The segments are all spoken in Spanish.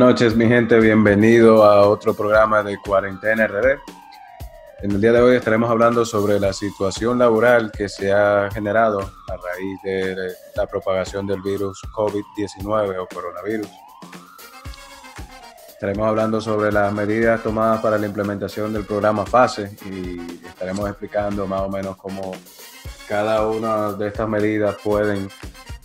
Noches, mi gente. Bienvenido a otro programa de Cuarentena RD. En el día de hoy estaremos hablando sobre la situación laboral que se ha generado a raíz de la propagación del virus COVID-19 o coronavirus. Estaremos hablando sobre las medidas tomadas para la implementación del programa FASE y estaremos explicando más o menos cómo cada una de estas medidas pueden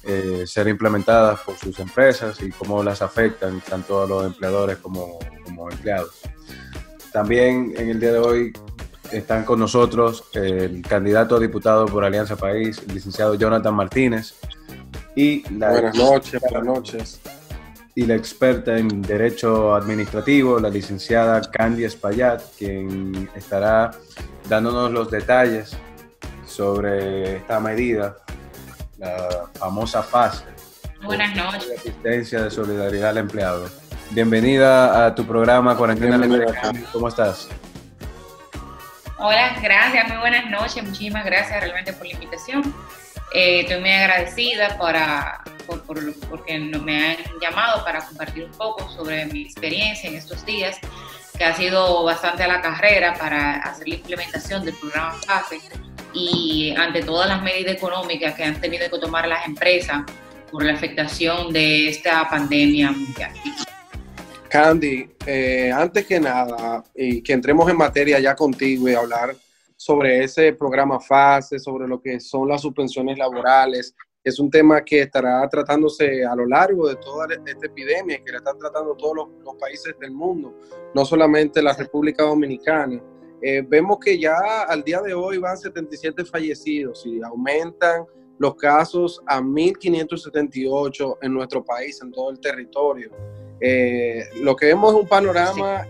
eh, ser implementadas por sus empresas y cómo las afectan tanto a los empleadores como, como empleados. También en el día de hoy están con nosotros el candidato a diputado por Alianza País, el licenciado Jonathan Martínez. Y la buenas noches, buenas noches y la experta en Derecho Administrativo, la licenciada Candy Espaillat, quien estará dándonos los detalles sobre esta medida, la famosa fase. Buenas noches. De asistencia de solidaridad al empleado. Bienvenida a tu programa Cuarentena ¿Cómo estás? Hola, gracias, muy buenas noches. Muchísimas gracias realmente por la invitación. Eh, estoy muy agradecida para por, porque me han llamado para compartir un poco sobre mi experiencia en estos días, que ha sido bastante a la carrera para hacer la implementación del programa FAFE y ante todas las medidas económicas que han tenido que tomar las empresas por la afectación de esta pandemia mundial. Candy, eh, antes que nada, y que entremos en materia ya contigo y hablar sobre ese programa FASE, sobre lo que son las suspensiones laborales, es un tema que estará tratándose a lo largo de toda esta epidemia, que la están tratando todos los, países del mundo, no solamente la República Dominicana. Eh, vemos que ya al día de hoy van 77 fallecidos y aumentan los casos a 1.578 en nuestro país, en todo el territorio. Eh, lo que vemos es un panorama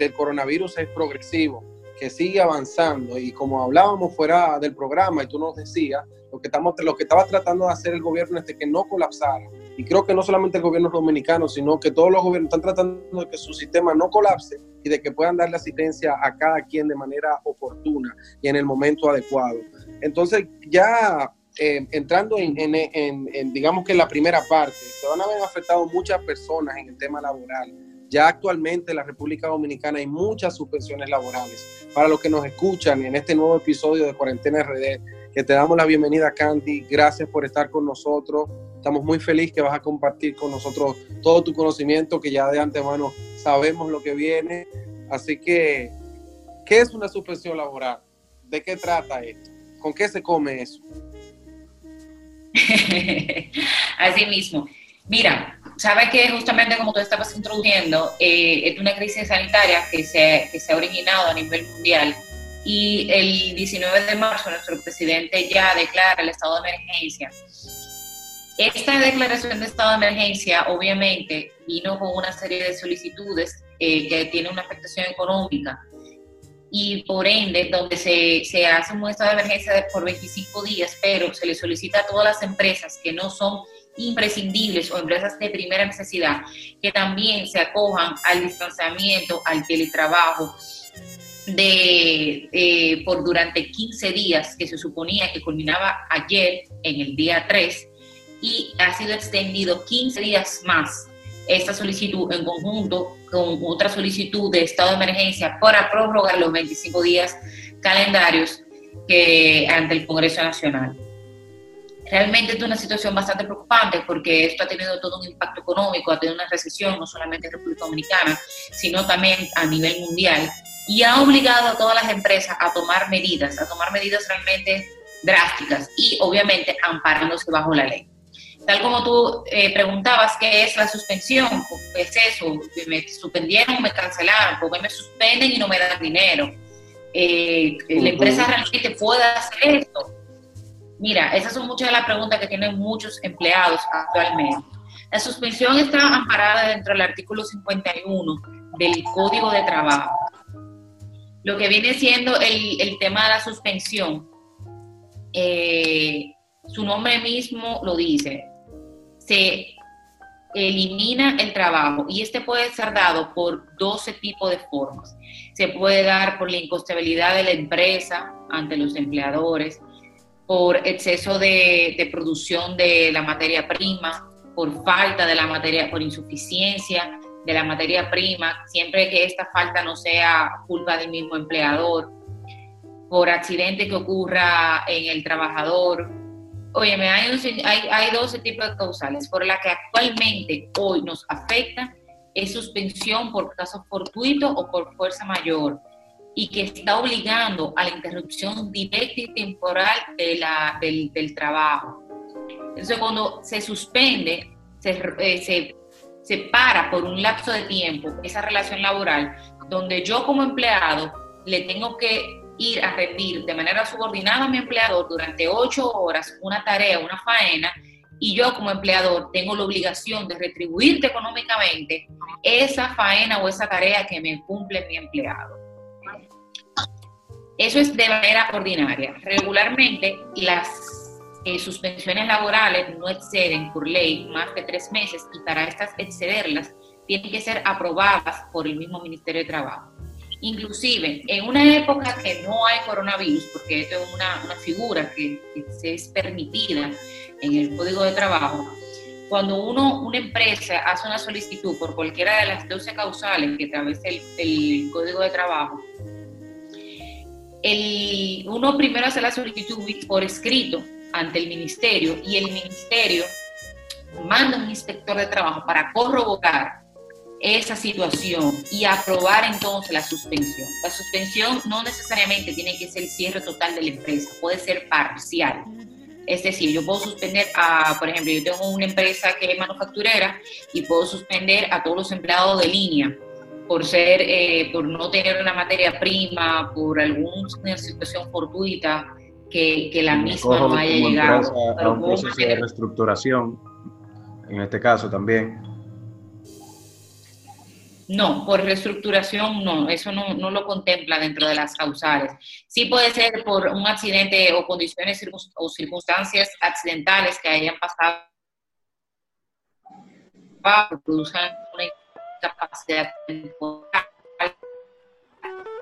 del coronavirus es progresivo, que sigue avanzando y como hablábamos fuera del programa y tú nos decías, lo que, estamos, lo que estaba tratando de hacer el gobierno es de que no colapsara. Y creo que no solamente el gobierno dominicano, sino que todos los gobiernos están tratando de que su sistema no colapse y de que puedan darle asistencia a cada quien de manera oportuna y en el momento adecuado. Entonces, ya eh, entrando en, en, en, digamos que en la primera parte, se van a ver afectados muchas personas en el tema laboral. Ya actualmente en la República Dominicana hay muchas suspensiones laborales. Para los que nos escuchan en este nuevo episodio de Cuarentena RD, que te damos la bienvenida, Candy. Gracias por estar con nosotros. Estamos muy felices que vas a compartir con nosotros todo tu conocimiento, que ya de antemano sabemos lo que viene. Así que, ¿qué es una suspensión laboral? ¿De qué trata esto? ¿Con qué se come eso? Así mismo. Mira, sabes que justamente como tú estabas introduciendo, eh, es una crisis sanitaria que se, que se ha originado a nivel mundial y el 19 de marzo nuestro presidente ya declara el estado de emergencia. Esta declaración de estado de emergencia obviamente vino con una serie de solicitudes eh, que tienen una afectación económica y por ende donde se, se hace un estado de emergencia por 25 días, pero se le solicita a todas las empresas que no son imprescindibles o empresas de primera necesidad que también se acojan al distanciamiento, al teletrabajo, de, eh, por durante 15 días, que se suponía que culminaba ayer, en el día 3, y ha sido extendido 15 días más esta solicitud en conjunto con otra solicitud de estado de emergencia para prorrogar los 25 días calendarios que ante el Congreso Nacional. Realmente es una situación bastante preocupante porque esto ha tenido todo un impacto económico, ha tenido una recesión no solamente en República Dominicana, sino también a nivel mundial y ha obligado a todas las empresas a tomar medidas, a tomar medidas realmente drásticas y obviamente amparándose bajo la ley. Tal como tú eh, preguntabas, ¿qué es la suspensión? ¿Qué es eso? ¿Me suspendieron o me cancelaron? ¿Por qué me suspenden y no me dan dinero? Eh, ¿La empresa realmente puede hacer esto? Mira, esas son muchas de las preguntas que tienen muchos empleados actualmente. La suspensión está amparada dentro del artículo 51 del Código de Trabajo lo que viene siendo el, tema de la suspensión, eh, su nombre mismo lo dice, se elimina el trabajo y este puede ser dado por 12 tipos de formas. Se puede dar por la incostabilidad de la empresa ante los empleadores, por exceso de, de producción de la materia prima, por falta de la materia, por insuficiencia de la materia prima, siempre que esta falta no sea culpa del mismo empleador, por accidente que ocurra en el trabajador. Oye, hay, hay, hay 12 tipos de causales. Por la que actualmente hoy nos afecta es suspensión por caso fortuito o por fuerza mayor y que está obligando a la interrupción directa y temporal de la, del, del trabajo. Entonces, cuando se suspende, se, eh, se, se para por un lapso de tiempo esa relación laboral, donde yo como empleado le tengo que ir a rendir de manera subordinada a mi empleador durante ocho horas una tarea, una faena, y yo como empleador tengo la obligación de retribuirte económicamente esa faena o esa tarea que me cumple mi empleado. Eso es de manera ordinaria. Regularmente las eh, suspensiones laborales no exceden por ley más de tres meses y para estas excederlas tienen que ser aprobadas por el mismo Ministerio de Trabajo. Inclusive, en una época que no hay coronavirus, porque esto es una, una figura que, que es permitida en el Código de Trabajo, cuando uno, una empresa hace una solicitud por cualquiera de las 12 causales que establece el, el Código de Trabajo, el, uno primero hace la solicitud por escrito ante el ministerio y el ministerio manda un inspector de trabajo para corroborar esa situación y aprobar entonces la suspensión. La suspensión no necesariamente tiene que ser el cierre total de la empresa, puede ser parcial. Es decir, yo puedo suspender a, por ejemplo, yo tengo una empresa que es manufacturera y puedo suspender a todos los empleados de línea por ser, eh, por no tener una materia prima, por alguna situación fortuita que, que la misma no haya llegado. a un proceso de reestructuración, en este caso también no, por reestructuración no, eso no, no, lo contempla dentro de las causales. Sí puede ser por un accidente o condiciones o circunstancias accidentales que hayan pasado produzcan una incapacidad temporal.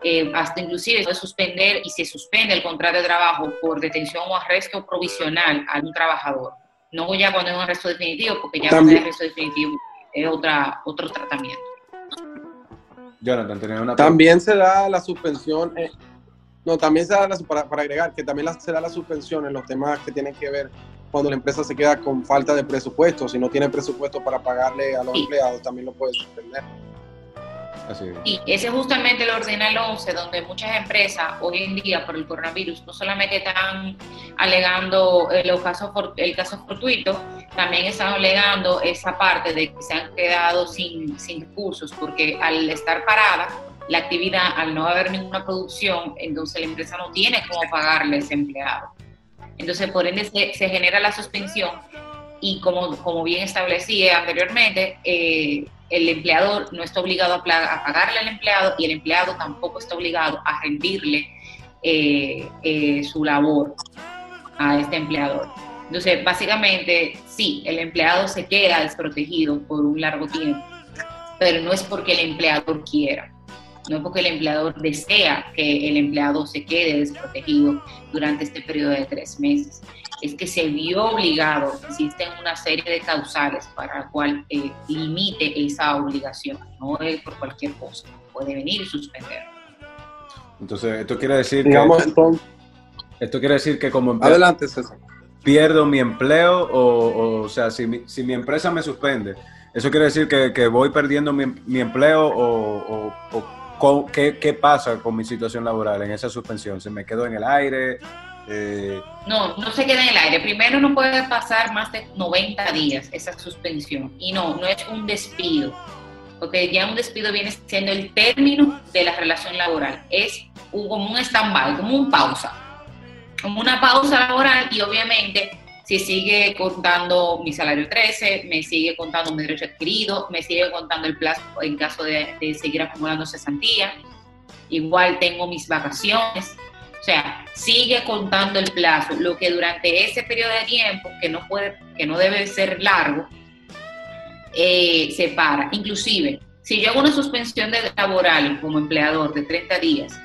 Eh, hasta inclusive puede suspender y se suspende el contrato de trabajo por detención o arresto provisional a un trabajador. No ya cuando es un arresto definitivo, porque ya cuando es arresto definitivo es otra, otro tratamiento. Jonathan, También se da la suspensión, eh, no, también se da, la, para, agregar, que también se da la suspensión en los temas que tienen que ver cuando la empresa se queda con falta de presupuesto, si no tiene presupuesto para pagarle a los empleados, también lo puede suspender. Y ese es justamente el Ordenal 11, donde muchas empresas hoy en día por el coronavirus no solamente están alegando el caso, el caso fortuito, también están alegando esa parte de que se han quedado sin, sin recursos, porque al estar parada la actividad, al no haber ninguna producción, entonces la empresa no tiene cómo pagarle a ese empleado. Entonces, por ende, se, se genera la suspensión y como, como bien establecí anteriormente, eh, el empleador no está obligado a, pagarle al empleado y el empleado tampoco está obligado a rendirle eh, eh, su labor a este empleador. Entonces, básicamente, sí, el empleado se queda desprotegido por un largo tiempo, pero no es porque el empleador quiera, no es porque el empleador desea que el empleado se quede desprotegido durante este periodo de tres meses es que se vio obligado, existen una serie de causales para la cual eh, limite esa obligación, no es por cualquier cosa, puede venir y suspender. Entonces, esto quiere decir que... esto quiere decir que como Adelante, César. pierdo mi empleo o, o, sea, si mi, si mi empresa me suspende, ¿eso quiere decir que, que voy perdiendo mi, mi empleo o, o ¿qué, ¿qué pasa con mi situación laboral en esa suspensión? ¿Se me quedó en el aire? Eh, no, no se queda en el aire. Primero no puede pasar más de 90 días esa suspensión. Y no, no es un despido. Porque ya un despido viene siendo el término de la relación laboral. Es como un stand-by, como un pausa. Como una pausa laboral y obviamente si sigue contando mi salario 13, me sigue contando mi derecho adquirido, me sigue contando el plazo en caso de, de seguir acumulando cesantía. Igual tengo mis vacaciones, o sea, sigue contando el plazo, lo que durante ese periodo de tiempo, que no, puede, que no debe ser largo, eh, se para. Inclusive, si yo hago una suspensión de laboral como empleador de 30 días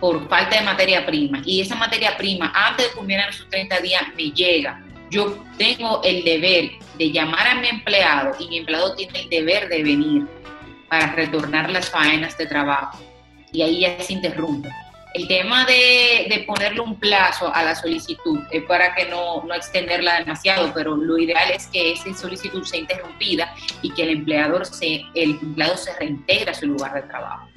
por falta de materia prima y esa materia prima antes de cumplir esos 30 días me llega, yo tengo el deber de llamar a mi empleado y mi empleado tiene el deber de venir para retornar las faenas de trabajo. Y ahí ya se interrumpe. El tema de, ponerle un plazo a la solicitud es para que no, no, extenderla demasiado, pero lo ideal es que esa solicitud sea interrumpida y que el empleador se, el empleado se reintegre a su lugar de trabajo.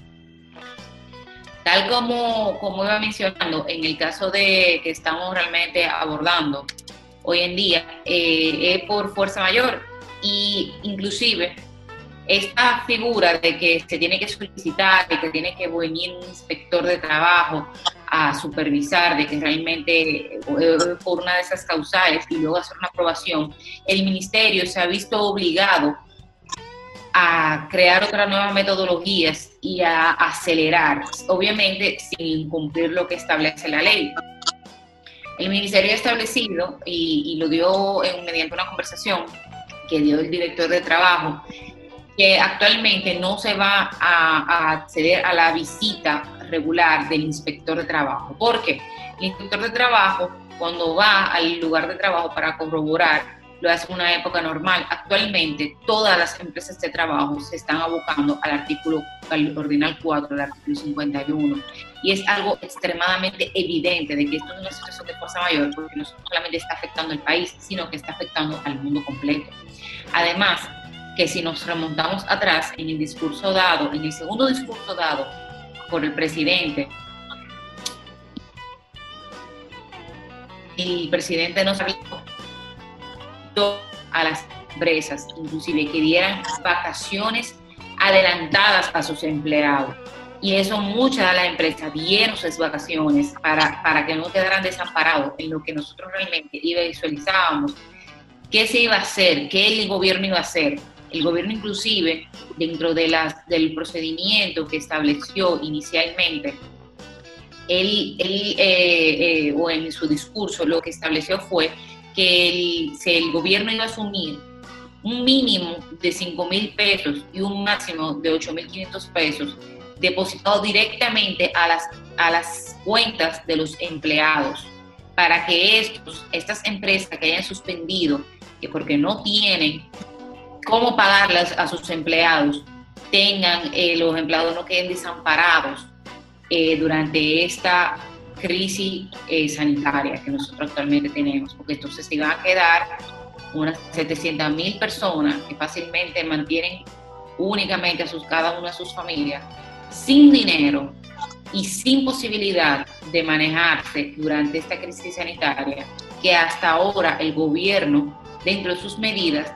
Tal como, como iba mencionando, en el caso de que estamos realmente abordando hoy en día, eh, es por fuerza mayor y inclusive esta figura de que se tiene que solicitar, de que tiene que venir un inspector de trabajo a supervisar, de que realmente por una de esas causales y luego hacer una aprobación, el ministerio se ha visto obligado a crear otras nuevas metodologías y a acelerar, obviamente sin cumplir lo que establece la ley. El ministerio ha establecido, y, lo dio mediante una conversación que dio el director de trabajo, que actualmente no se va a, acceder a la visita regular del inspector de trabajo. porque El inspector de trabajo, cuando va al lugar de trabajo para corroborar, lo hace en una época normal. Actualmente, todas las empresas de trabajo se están abocando al artículo, al ordinal 4, al artículo 51. Y es algo extremadamente evidente de que esto es una situación de fuerza mayor, porque no solamente está afectando al país, sino que está afectando al mundo completo. Además, que si nos remontamos atrás en el discurso dado, en el segundo discurso dado por el presidente, el presidente nos habló a las empresas, inclusive que dieran vacaciones adelantadas a sus empleados. Y eso muchas de las empresas dieron sus vacaciones para, para que no quedaran desamparados en lo que nosotros realmente visualizábamos. ¿Qué se iba a hacer? ¿Qué el gobierno iba a hacer? El gobierno inclusive, dentro de las, del procedimiento que estableció inicialmente, él, eh, eh, o en su discurso lo que estableció fue que el, el gobierno iba a asumir un mínimo de 5 mil pesos y un máximo de 8 mil 500 pesos depositados directamente a las, a las cuentas de los empleados para que estos, estas empresas que hayan suspendido, que porque no tienen cómo pagarlas a sus empleados, tengan, eh, los empleados no queden desamparados eh, durante esta crisis eh, sanitaria que nosotros actualmente tenemos, porque entonces se van a quedar unas 700 mil personas que fácilmente mantienen únicamente a sus, cada una de sus familias sin dinero y sin posibilidad de manejarse durante esta crisis sanitaria, que hasta ahora el gobierno, dentro de sus medidas,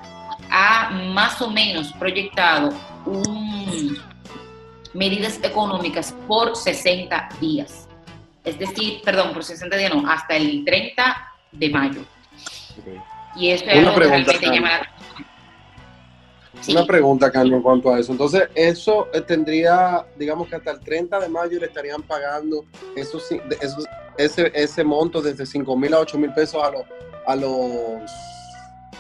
ha más o menos proyectado un, medidas económicas por 60 días es decir, perdón, por 60 días no, hasta el 30 de mayo. Y eso es algo pregunta, que realmente llama Una pregunta, Carlos, en cuanto a eso. Entonces, eso eh, tendría, digamos que hasta el 30 de mayo le estarían pagando esos, ese, ese monto desde 5 mil a 8 mil pesos a los, a los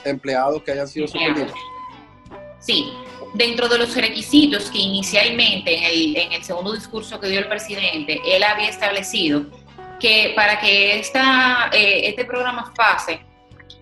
empleados que hayan sido suspendidos. Sí, dentro de los requisitos que inicialmente en el, segundo discurso que dio el presidente, él había establecido que para que esta, eh, este programa FASE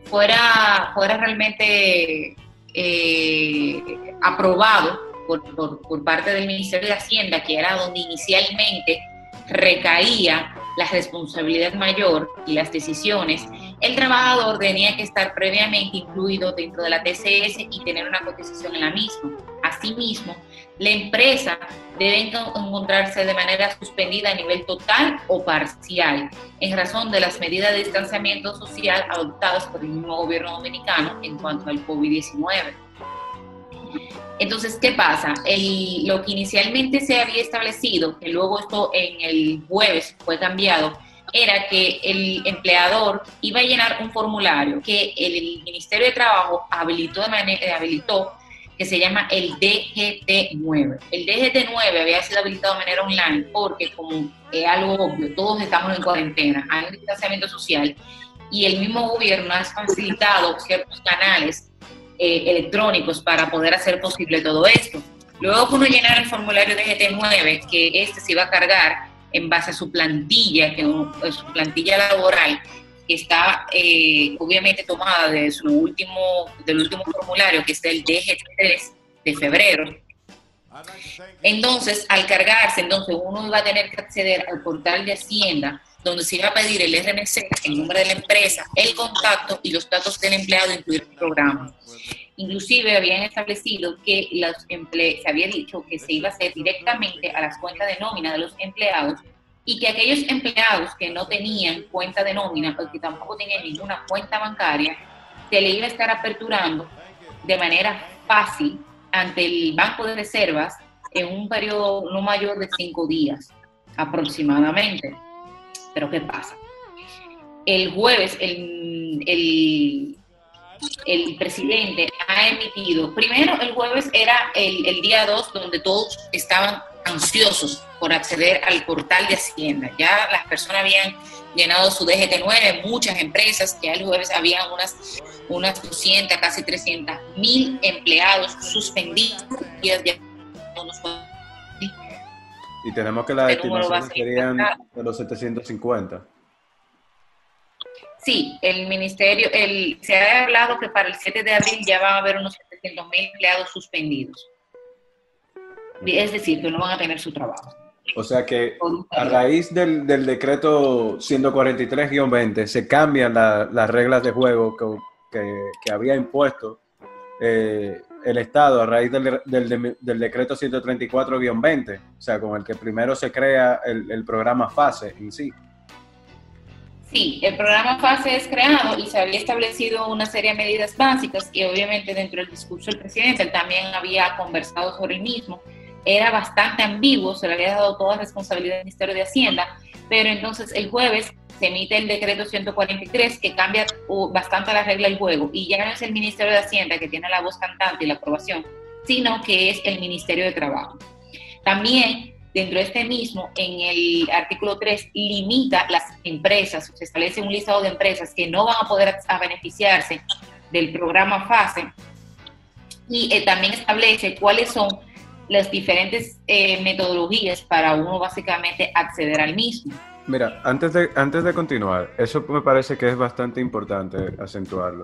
fuera, fuera realmente eh, aprobado por, por parte del Ministerio de Hacienda, que era donde inicialmente recaía la responsabilidad mayor y las decisiones, el trabajador tenía que estar previamente incluido dentro de la TCS y tener una cotización en la misma. Asimismo, la empresa debe encontrarse de manera suspendida a nivel total o parcial en razón de las medidas de distanciamiento social adoptadas por el mismo gobierno dominicano en cuanto al COVID-19. Entonces, ¿qué pasa? lo que inicialmente se había establecido, que luego esto en el jueves fue cambiado, era que el empleador iba a llenar un formulario que el Ministerio de Trabajo habilitó, de manera, habilitó que se llama el DGT9. El DGT9 había sido habilitado de manera online porque, como es algo obvio, todos estamos en cuarentena, hay un distanciamiento social y el mismo gobierno ha facilitado ciertos canales eh, electrónicos para poder hacer posible todo esto. Luego que uno el formulario de GT9, que este se iba a cargar en base a su plantilla, que es su plantilla laboral, que está eh, obviamente tomada de su último, del último formulario, que es el DG3 de febrero. Entonces, al cargarse, entonces uno va a tener que acceder al portal de Hacienda, donde se va a pedir el RNC, el nombre de la empresa, el contacto y los datos del empleado, incluir el programa. Inclusive habían establecido que los se había dicho que se iba a hacer directamente a las cuentas de nómina de los empleados y que aquellos empleados que no tenían cuenta de nómina o que tampoco tenían ninguna cuenta bancaria, se le iba a estar aperturando de manera fácil ante el Banco de Reservas en un periodo no mayor de cinco días aproximadamente. Pero ¿qué pasa? El jueves el, el, el presidente ha emitido, primero el jueves era el, el día 2 donde todos estaban ansiosos por acceder al portal de Hacienda. Ya las personas habían llenado su DGT9, muchas empresas, ya el jueves habían unas, unas 200, casi 300 mil empleados suspendidos. Y tenemos que las estimaciones serían de los 750. Sí, el ministerio, el, se ha hablado que para el 7 de abril ya va a haber unos 700 mil empleados suspendidos. Es decir, que no van a tener su trabajo. O sea que a raíz del, decreto 143-20 se cambian las reglas de juego que, había impuesto eh, el Estado a raíz del, del decreto 134-20, o sea, con el que primero se crea el, programa FASE en sí. Sí, el programa FASE es creado y se había establecido una serie de medidas básicas y obviamente dentro del discurso del presidente también había conversado sobre el mismo era bastante ambiguo, se le había dado toda responsabilidad al Ministerio de Hacienda, pero entonces el jueves se emite el decreto 143 que cambia bastante la regla del juego y ya no es el Ministerio de Hacienda que tiene la voz cantante y la aprobación, sino que es el Ministerio de Trabajo. También dentro de este mismo, en el artículo 3, limita las empresas, se establece un listado de empresas que no van a poder beneficiarse del programa FASE y eh, también establece cuáles son las diferentes eh, metodologías para uno básicamente acceder al mismo. Mira, antes de, antes de continuar, eso me parece que es bastante importante acentuarlo.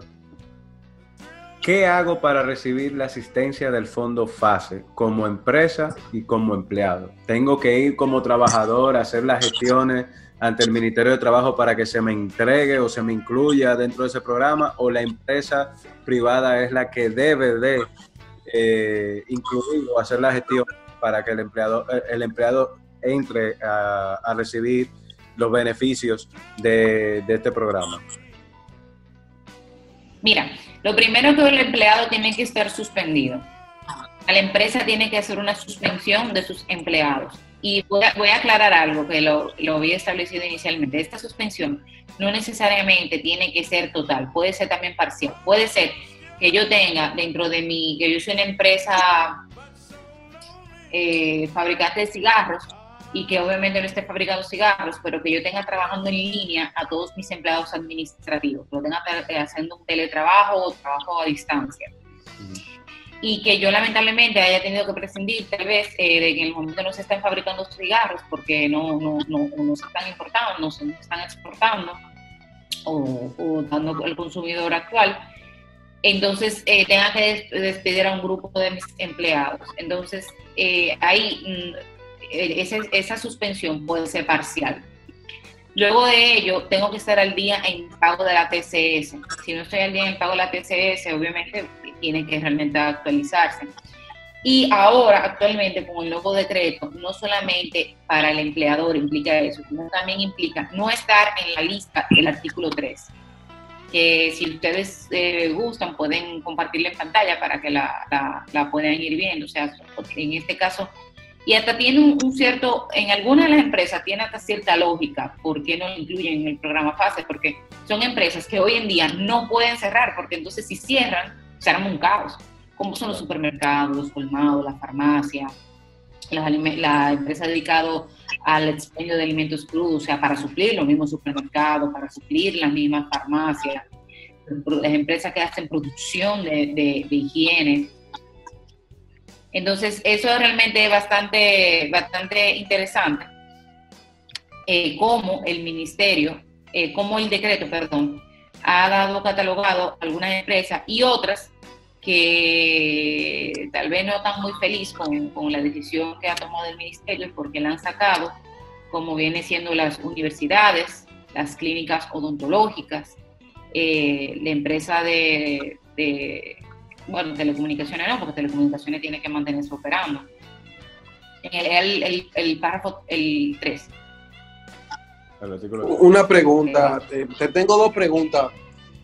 ¿Qué hago para recibir la asistencia del fondo FASE como empresa y como empleado? ¿Tengo que ir como trabajador a hacer las gestiones ante el Ministerio de Trabajo para que se me entregue o se me incluya dentro de ese programa? ¿O la empresa privada es la que debe de eh, incluir o hacer la gestión para que el empleado, eh, el empleado entre a, recibir los beneficios de, este programa? Mira, lo primero que el empleado tiene que estar suspendido. La empresa tiene que hacer una suspensión de sus empleados. Y voy a, aclarar algo que lo, había establecido inicialmente. Esta suspensión no necesariamente tiene que ser total, puede ser también parcial. Puede ser que yo tenga dentro de mi, que yo soy una empresa eh, fabricante de cigarros y que obviamente no esté fabricando cigarros, pero que yo tenga trabajando en línea a todos mis empleados administrativos, lo tenga eh, haciendo un teletrabajo o trabajo a distancia. Y que yo lamentablemente haya tenido que prescindir tal vez eh, de que en el momento no se están fabricando cigarros porque no, no, no, no se están importando, no se están exportando o, o dando al consumidor actual, entonces eh, tenga que despedir a un grupo de mis empleados. Entonces, eh, ahí eh, esa, suspensión puede ser parcial. Luego de ello, tengo que estar al día en pago de la TCS. Si no estoy al día en pago de la TCS, obviamente tiene que realmente actualizarse. Y ahora, actualmente, con el nuevo decreto, no solamente para el empleador implica eso, sino también implica no estar en la lista del artículo 3 que si ustedes eh, gustan pueden compartirla en pantalla para que la, la, puedan ir viendo. O sea, en este caso, y hasta tiene un, cierto, en algunas de las empresas tiene hasta cierta lógica por qué no lo incluyen en el programa FASE, porque son empresas que hoy en día no pueden cerrar, porque entonces si cierran, se un caos, como son los supermercados, los colmados, las farmacias, la empresa dedicada al expendio de alimentos crudos, o sea, para suplir los mismos supermercados, para suplir las mismas farmacias, las empresas que hacen producción de, higiene. Entonces, eso es realmente bastante, bastante interesante, eh, cómo el ministerio eh, como el decreto, perdón, ha dado catalogado algunas empresas y otras que tal vez no están muy felices con, con, la decisión que ha tomado el ministerio porque la han sacado, como viene siendo las universidades, las clínicas odontológicas, eh, la empresa de, bueno, telecomunicaciones no, porque telecomunicaciones tiene que mantenerse operando. El, el, el, párrafo, el 3. Una pregunta, te, tengo dos preguntas,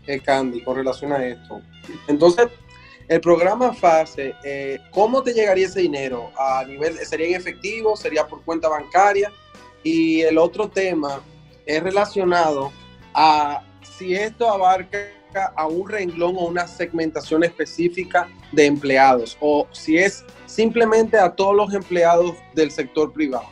eh, Candy, con relación a esto. Entonces, el programa FASE, eh, ¿cómo te llegaría ese dinero? ¿A nivel, sería en efectivo? ¿Sería por cuenta bancaria? Y el otro tema es relacionado a si esto abarca a un renglón o una segmentación específica de empleados o si es simplemente a todos los empleados del sector privado.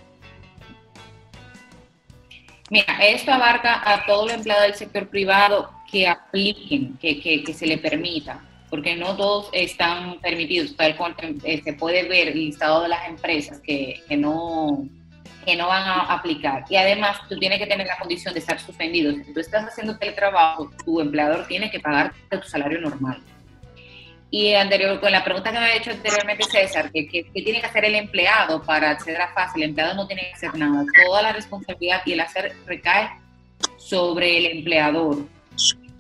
Mira, esto abarca a todos los empleados del sector privado que apliquen, que, que, se le permita, porque no todos están permitidos, tal cual eh, se puede ver el listado de las empresas que, que no que no van a aplicar. Y además, tú tienes que tener la condición de estar suspendido. Si tú estás haciendo teletrabajo, tu empleador tiene que pagarte tu salario normal. Y anterior, con la pregunta que me había hecho anteriormente César, que, que, tiene que hacer el empleado para acceder a fácil, el empleado no tiene que hacer nada. Toda la responsabilidad y el hacer recae sobre el empleador.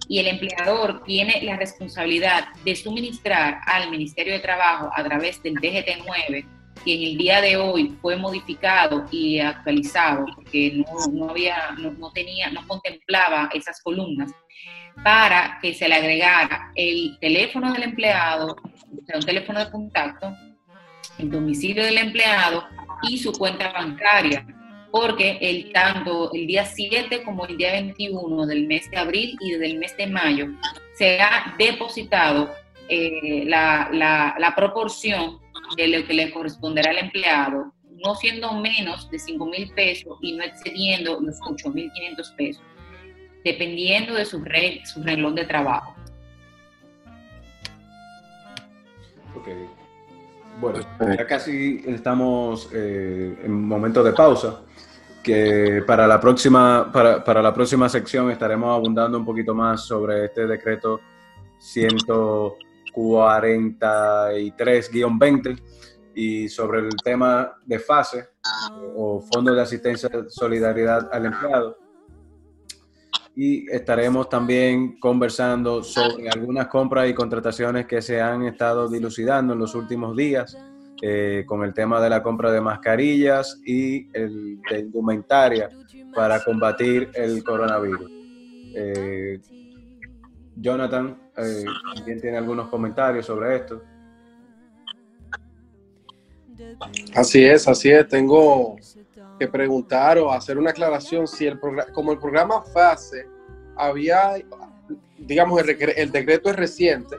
Y el empleador tiene la responsabilidad de suministrar al Ministerio de Trabajo a través del DGT 9 que en el día de hoy fue modificado y actualizado porque no, había, no, tenía, no contemplaba esas columnas, para que se le agregara el teléfono del empleado, sea, un teléfono de contacto, el domicilio del empleado y su cuenta bancaria, porque el, tanto el día 7 como el día 21 del mes de abril y del mes de mayo se ha depositado eh, la, la, la proporción de lo que le corresponderá al empleado, no siendo menos de 5 mil pesos y no excediendo los 8 mil 500 pesos, dependiendo de su, su renglón de trabajo. Ok. Bueno, ya casi estamos eh, en momento de pausa, que para la próxima, para, para la próxima sección estaremos abundando un poquito más sobre este decreto 100 43-20 y sobre el tema de fase o Fondo de Asistencia Solidaridad al Empleado. Y estaremos también conversando sobre algunas compras y contrataciones que se han estado dilucidando en los últimos días eh, con el tema de la compra de mascarillas y el de indumentaria para combatir el coronavirus. Eh, Jonathan eh, también tiene algunos comentarios sobre esto. Así es, así es. Tengo que preguntar o hacer una aclaración si el programa, como el programa FASE había, digamos, el, decreto es reciente,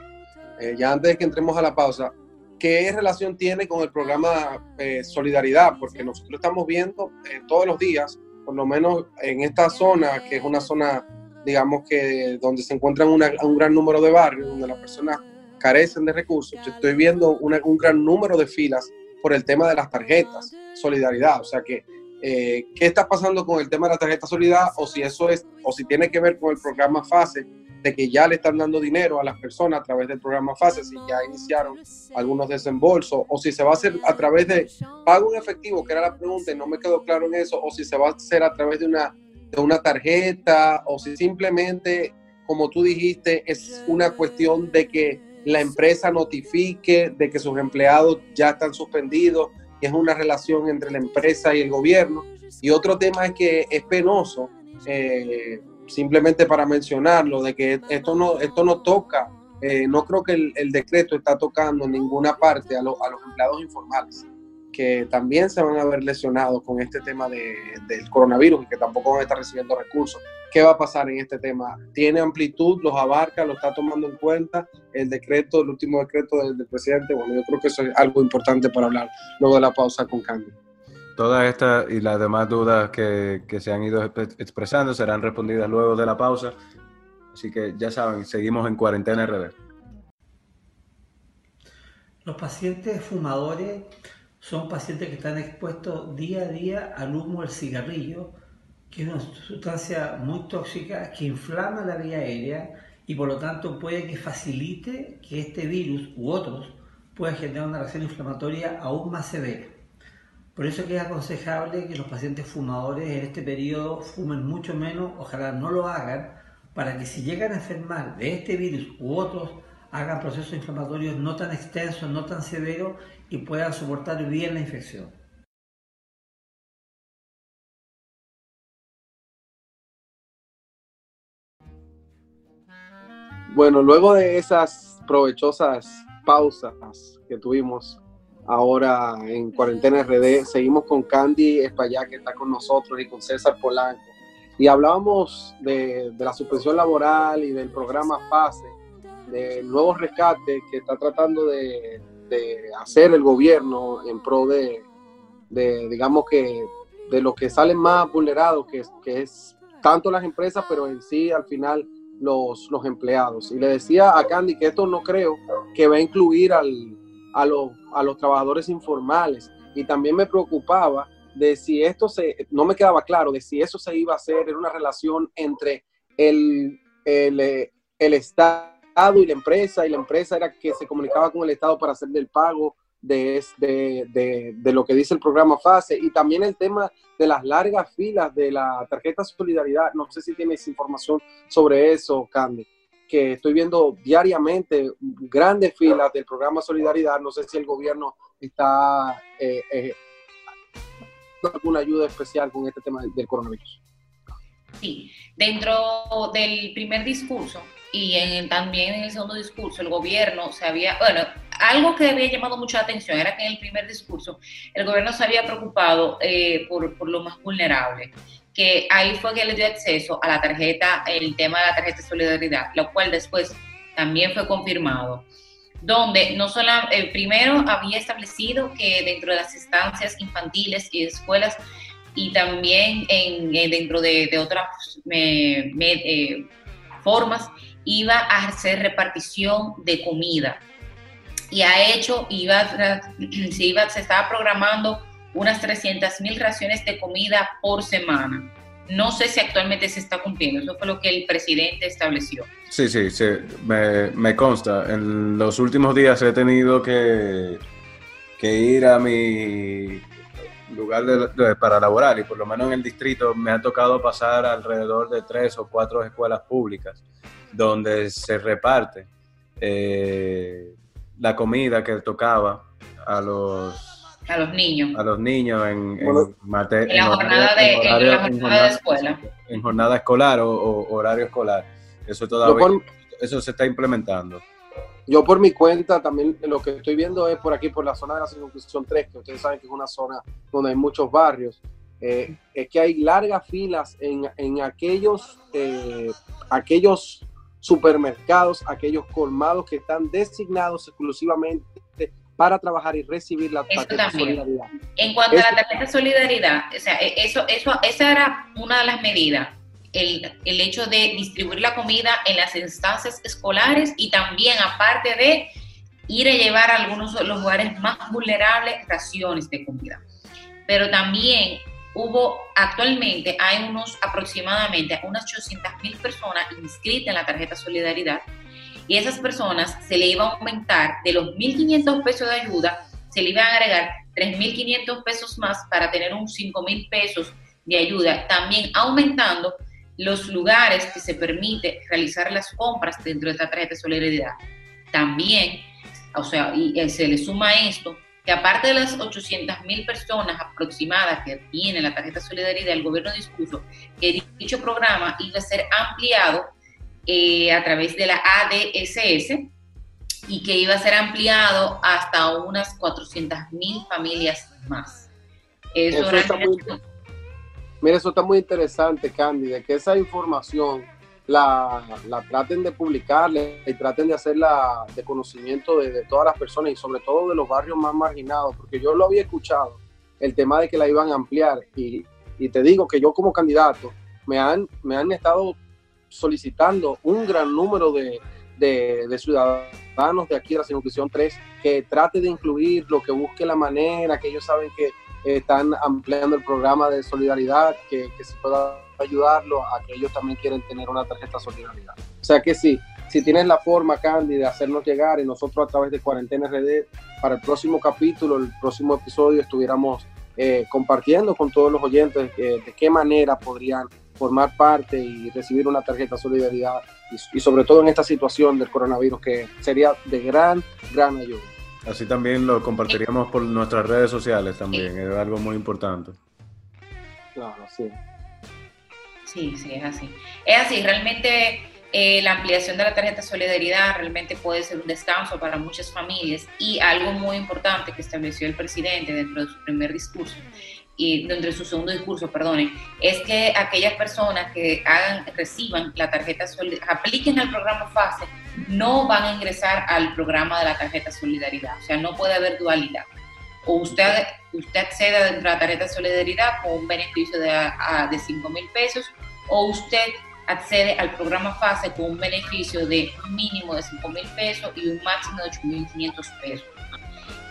eh, ya antes de que entremos a la pausa, ¿qué relación tiene con el programa eh, Solidaridad? Porque nosotros estamos viendo todos los días, por lo menos en esta zona, que es una zona digamos que donde se encuentran un gran número de barrios, donde las personas carecen de recursos, estoy viendo un gran número de filas por el tema de las tarjetas, solidaridad, o sea que, eh, ¿qué está pasando con el tema de la tarjeta solidaridad? O si eso es, o si tiene que ver con el programa FASE, de que ya le están dando dinero a las personas a través del programa FASE, si ya iniciaron algunos desembolsos, o si se va a hacer a través de pago en efectivo, que era la pregunta y no me quedó claro en eso, o si se va a hacer a través de una de una tarjeta o si simplemente, como tú dijiste, es una cuestión de que la empresa notifique de que sus empleados ya están suspendidos y es una relación entre la empresa y el gobierno. Y otro tema es que es penoso, eh, simplemente para mencionarlo, de que esto no, esto no toca, eh, no creo que el, decreto está tocando en ninguna parte a, a los empleados informales que también se van a ver lesionados con este tema de, del coronavirus y que tampoco van a estar recibiendo recursos. ¿Qué va a pasar en este tema? ¿Tiene amplitud? ¿Los abarca? ¿Lo está tomando en cuenta el decreto, el último decreto del, presidente? Bueno, yo creo que eso es algo importante para hablar luego de la pausa con Candy. Todas estas y las demás dudas que, que se han ido expresando serán respondidas luego de la pausa. Así que ya saben, seguimos en cuarentena RD. Los pacientes fumadores son pacientes que están expuestos día a día al humo del cigarrillo, que es una sustancia muy tóxica que inflama la vía aérea y por lo tanto puede que facilite que este virus u otros puedan generar una reacción inflamatoria aún más severa. Por eso que es aconsejable que los pacientes fumadores en este periodo fumen mucho menos, ojalá no lo hagan, para que si llegan a enfermar de este virus u otros, hagan procesos inflamatorios no tan extensos, no tan severos y puedan soportar bien la infección. Bueno, luego de esas provechosas pausas que tuvimos ahora en Cuarentena RD, seguimos con Candy Espaillá, que está con nosotros, y con César Polanco. Y hablábamos de, la suspensión laboral y del programa FASE, del nuevo rescate que está tratando de, hacer el gobierno en pro de, digamos que, de los que salen más vulnerados, que, que es tanto las empresas, pero en sí al final los, los empleados. Y le decía a Candy que esto no creo que va a incluir al, a, los, a los trabajadores informales. Y también me preocupaba de si esto se, no me quedaba claro, de si eso se iba a hacer, en una relación entre el, el, el Estado y la empresa, y la empresa era que se comunicaba con el Estado para hacer el pago de, de, de, lo que dice el programa FASE y también el tema de las largas filas de la tarjeta Solidaridad. No sé si tienes información sobre eso, Candy, que estoy viendo diariamente grandes filas del programa Solidaridad. No sé si el gobierno está eh, eh, alguna ayuda especial con este tema del coronavirus. Sí, dentro del primer discurso y también en el segundo discurso, el gobierno se había, bueno, algo que había llamado mucha atención era que en el primer discurso el gobierno se había preocupado eh, por, por, lo más vulnerable, que ahí fue que le dio acceso a la tarjeta, el tema de la tarjeta de solidaridad, lo cual después también fue confirmado, donde no solo, el primero había establecido que dentro de las estancias infantiles y escuelas y también en, dentro de, otras eh, formas iba a hacer repartición de comida y ha hecho, iba, se, iba, se estaba programando unas 300 mil raciones de comida por semana. No sé si actualmente se está cumpliendo, eso fue lo que el presidente estableció. Sí, sí, sí me, me consta. En los últimos días he tenido que, que ir a mi lugar para laborar y por lo menos en el distrito me ha tocado pasar alrededor de tres o cuatro escuelas públicas donde se reparte eh, la comida que tocaba a los a los niños. a los niños en, en, la jornada de, escuela. en jornada escolar o, horario escolar. Eso todavía eso se está implementando. Yo por mi cuenta también lo que estoy viendo es por aquí por la zona de la circunscripción 3 que ustedes saben que es una zona donde hay muchos barrios. Eh, es que hay largas filas en, en aquellos eh, aquellos supermercados, aquellos colmados que están designados exclusivamente para trabajar y recibir la tarjeta solidaridad. En cuanto a la tarjeta solidaridad, o sea, e, eso, eso, esa era una de las medidas, el, el hecho de distribuir la comida en las instancias escolares y también, aparte de ir a llevar a algunos de los lugares más vulnerables raciones de comida. Pero también hubo actualmente, hay unos aproximadamente unas 800 mil personas inscritas en la tarjeta Solidaridad y esas personas se le iba a aumentar de los 1.500 pesos de ayuda, se le iban a agregar 3.500 pesos más para tener un 5.000 pesos de ayuda, también aumentando los lugares que se permite realizar las compras dentro de esta tarjeta Solidaridad. También, o sea, y eh, se le suma esto, que aparte de las 800 mil personas aproximadas que tiene la tarjeta Solidaridad, el gobierno dispuso que dicho programa iba a ser ampliado eh, a través de la ADSS y que iba a ser ampliado hasta unas 400 mil familias más. Eso, está muy, mira, eso está muy interesante, Candy, de que esa información la, la, traten de publicarle y traten de hacerla de conocimiento de, todas las personas y sobre todo de los barrios más marginados, porque yo lo había escuchado, el tema de que la iban a ampliar y, y te digo que yo como candidato me han, me han estado solicitando un gran número de, de, de ciudadanos de aquí de la circunscripción 3 que trate de incluir lo que busque la manera, que ellos saben que están ampliando el programa de solidaridad, que, que se pueda ayudarlo a que ellos también quieren tener una tarjeta solidaridad. O sea que sí, si tienes la forma, Candy, de hacernos llegar y nosotros a través de Cuarentena RD, para el próximo capítulo, el próximo episodio, estuviéramos eh, compartiendo con todos los oyentes eh, de qué manera podrían formar parte y recibir una tarjeta solidaridad y, y, sobre todo en esta situación del coronavirus que sería de gran, gran ayuda. Así también lo compartiríamos por nuestras redes sociales también, es algo muy importante. Claro, sí. Sí, sí, es así. Es así, realmente eh, la ampliación de la tarjeta solidaridad realmente puede ser un descanso para muchas familias y algo muy importante que estableció el presidente dentro de su primer discurso y dentro de su segundo discurso, perdone, es que aquellas personas que hagan, reciban la tarjeta apliquen al programa FASE, no van a ingresar al programa de la tarjeta solidaridad, o sea, no puede haber dualidad. O usted, usted dentro de la tarjeta solidaridad con un beneficio de, de 5 mil pesos, o usted accede al programa FASE con un beneficio de un mínimo de 5 mil pesos y un máximo de 8 mil 500 pesos.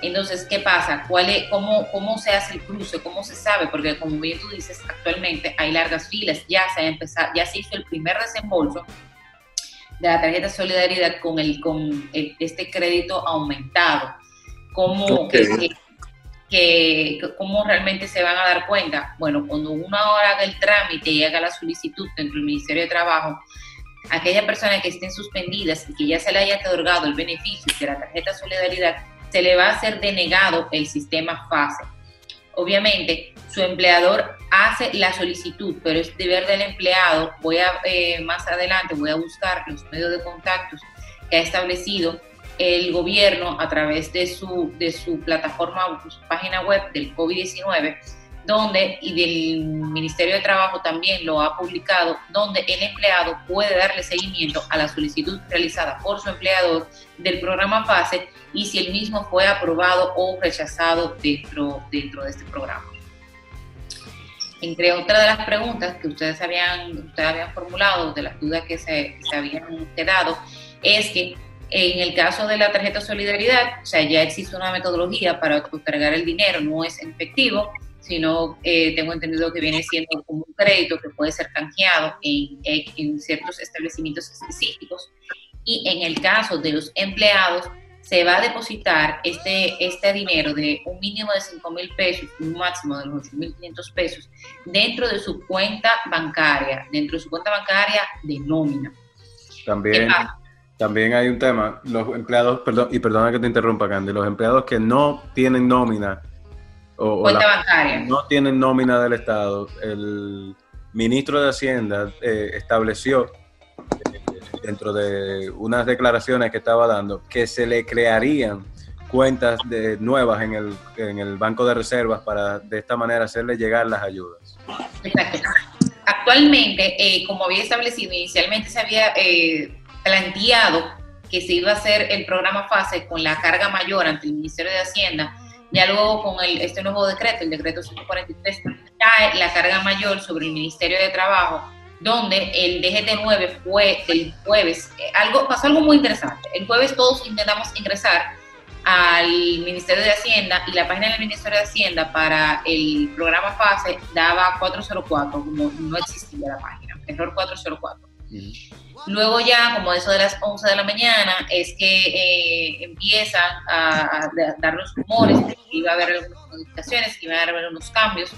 Entonces, ¿qué pasa? ¿Cuál es, cómo, ¿Cómo se hace el cruce? ¿Cómo se sabe? Porque como bien tú dices, actualmente hay largas filas, ya se, ha empezado, ya se hizo el primer desembolso de la tarjeta Solidaridad con, el, con el, este crédito aumentado. ¿Cómo, okay. que, que, ¿Cómo realmente se van a dar cuenta? Bueno, cuando uno haga el trámite y haga la solicitud dentro del Ministerio de Trabajo, aquella persona que estén suspendidas y que ya se le haya otorgado el beneficio de la tarjeta Solidaridad, se le va a ser denegado el sistema FASE. Obviamente, su empleador hace la solicitud, pero es deber del empleado. Voy a, eh, más adelante, voy a buscar los medios de contactos que ha establecido el gobierno a través de su, de su plataforma, su página web del COVID-19 donde, y del Ministerio de Trabajo también lo ha publicado, donde el empleado puede darle seguimiento a la solicitud realizada por su empleador del programa FASE y si el mismo fue aprobado o rechazado dentro, dentro de este programa. Entre otras de las preguntas que ustedes habían, ustedes habían formulado, de las dudas que se, que se habían quedado, es que en el caso de la tarjeta Solidaridad, o sea, ya existe una metodología para cargar el dinero, no es en efectivo, sino eh, tengo entendido que viene siendo como un crédito que puede ser canjeado en, en, ciertos establecimientos específicos. Y en el caso de los empleados, se va a depositar este, este dinero de un mínimo de 5 mil pesos un máximo de los 8 mil 500 pesos dentro de su cuenta bancaria, dentro de su cuenta bancaria de nómina. También, también hay un tema, los empleados, perdón, y perdona que te interrumpa, Candy, los empleados que no tienen nómina o, cuenta o la, bancaria. No tienen nómina del Estado. El ministro de Hacienda eh, estableció eh, dentro de unas declaraciones que estaba dando que se le crearían cuentas de, nuevas en el, en el Banco de Reservas para de esta manera hacerle llegar las ayudas. Exacto. Actualmente, eh, como había establecido, inicialmente se había eh, planteado que se iba a hacer el programa FASE con la carga mayor ante el Ministerio de Hacienda ya luego con este nuevo decreto, el decreto 143, cae la carga mayor sobre el Ministerio de Trabajo, donde el DGT9 fue el jueves, eh, algo, pasó algo muy interesante. El jueves todos intentamos ingresar al Ministerio de Hacienda y la página del Ministerio de Hacienda para el programa FASE daba 404, como no existía la página, error 404. Luego ya, como eso de las 11 de la mañana, es que eh, empiezan a, dar los rumores de que iba a haber algunas modificaciones, que iba a haber algunos cambios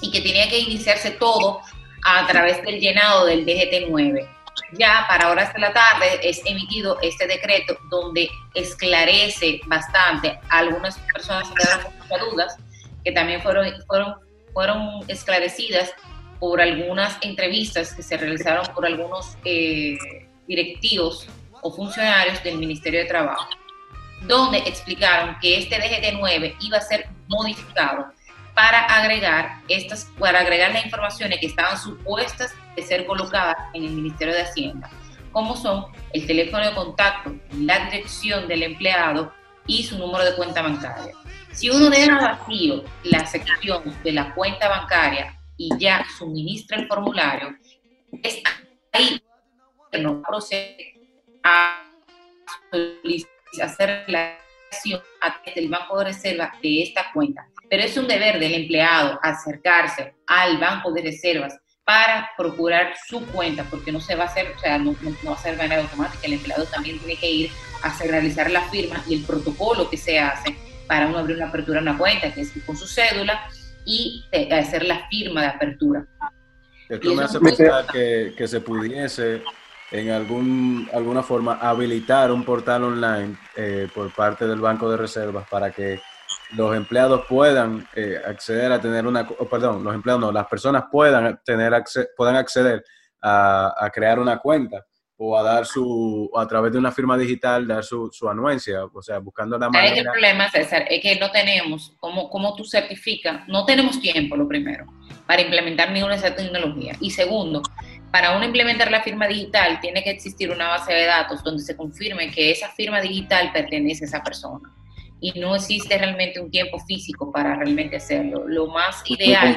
y que tenía que iniciarse todo a través del llenado del DGT-9. Ya para horas de la tarde es emitido este decreto donde esclarece bastante. Algunas personas se quedaron con dudas que también fueron, fueron, fueron esclarecidas por algunas entrevistas que se realizaron por algunos eh, directivos o funcionarios del Ministerio de Trabajo, donde explicaron que este DGT-9 iba a ser modificado para agregar estas, para agregar las informaciones que estaban supuestas de ser colocadas en el Ministerio de Hacienda, como son el teléfono de contacto, la dirección del empleado y su número de cuenta bancaria. Si uno deja vacío la sección de la cuenta bancaria y ya suministra el formulario, es ahí que no procede a hacer la del Banco de Reserva de esta cuenta. Pero es un deber del empleado acercarse al Banco de Reservas para procurar su cuenta, porque no se va a hacer, o sea, no, va a ser manera automática, el empleado también tiene que ir a realizar la firma y el protocolo que se hace para uno abrir una apertura de una cuenta, que es con su cédula, y hacer la firma de apertura. Esto me hace pensar que, que, se pudiese en algún, alguna forma habilitar un portal online eh, por parte del Banco de Reservas para que los empleados puedan eh, acceder a tener una, perdón, los empleados no, las personas puedan tener puedan acceder a, a, crear una cuenta o a dar su, a través de una firma digital, dar su, su anuencia, o sea, buscando la manera. El problema, César, es que no tenemos, como, como tú certificas, no tenemos tiempo, lo primero, para implementar ninguna de esa tecnología. Y segundo, para uno implementar la firma digital, tiene que existir una base de datos donde se confirme que esa firma digital pertenece a esa persona y no existe realmente un tiempo físico para realmente hacerlo. Lo más ideal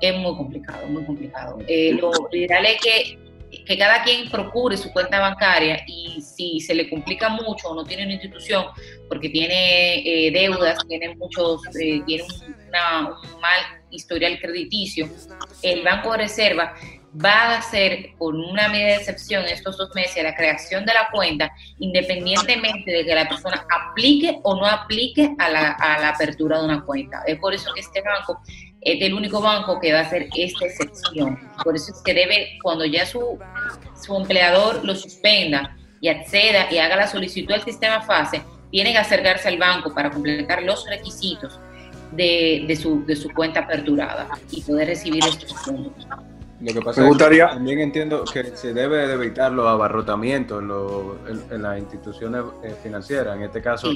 es muy complicado, muy complicado. Eh, lo ideal es que, que, cada quien procure su cuenta bancaria y si se le complica mucho o no tiene una institución porque tiene eh, deudas, tiene muchos, eh, tiene una, un mal historial crediticio, el Banco de Reserva va a hacer con una medida de excepción estos dos meses la creación de la cuenta, independientemente de que la persona aplique o no aplique a la, a la apertura de una cuenta. Es por eso que este banco es el único banco que va a hacer esta excepción. Por eso es que debe, cuando ya su, su empleador lo suspenda y acceda y haga la solicitud al sistema FASE, tiene que acercarse al banco para completar los requisitos de, de, su, de su cuenta aperturada y poder recibir estos fondos. Lo que pasa es que también entiendo que se debe de evitar los abarrotamientos en, las instituciones eh, financieras. En este caso,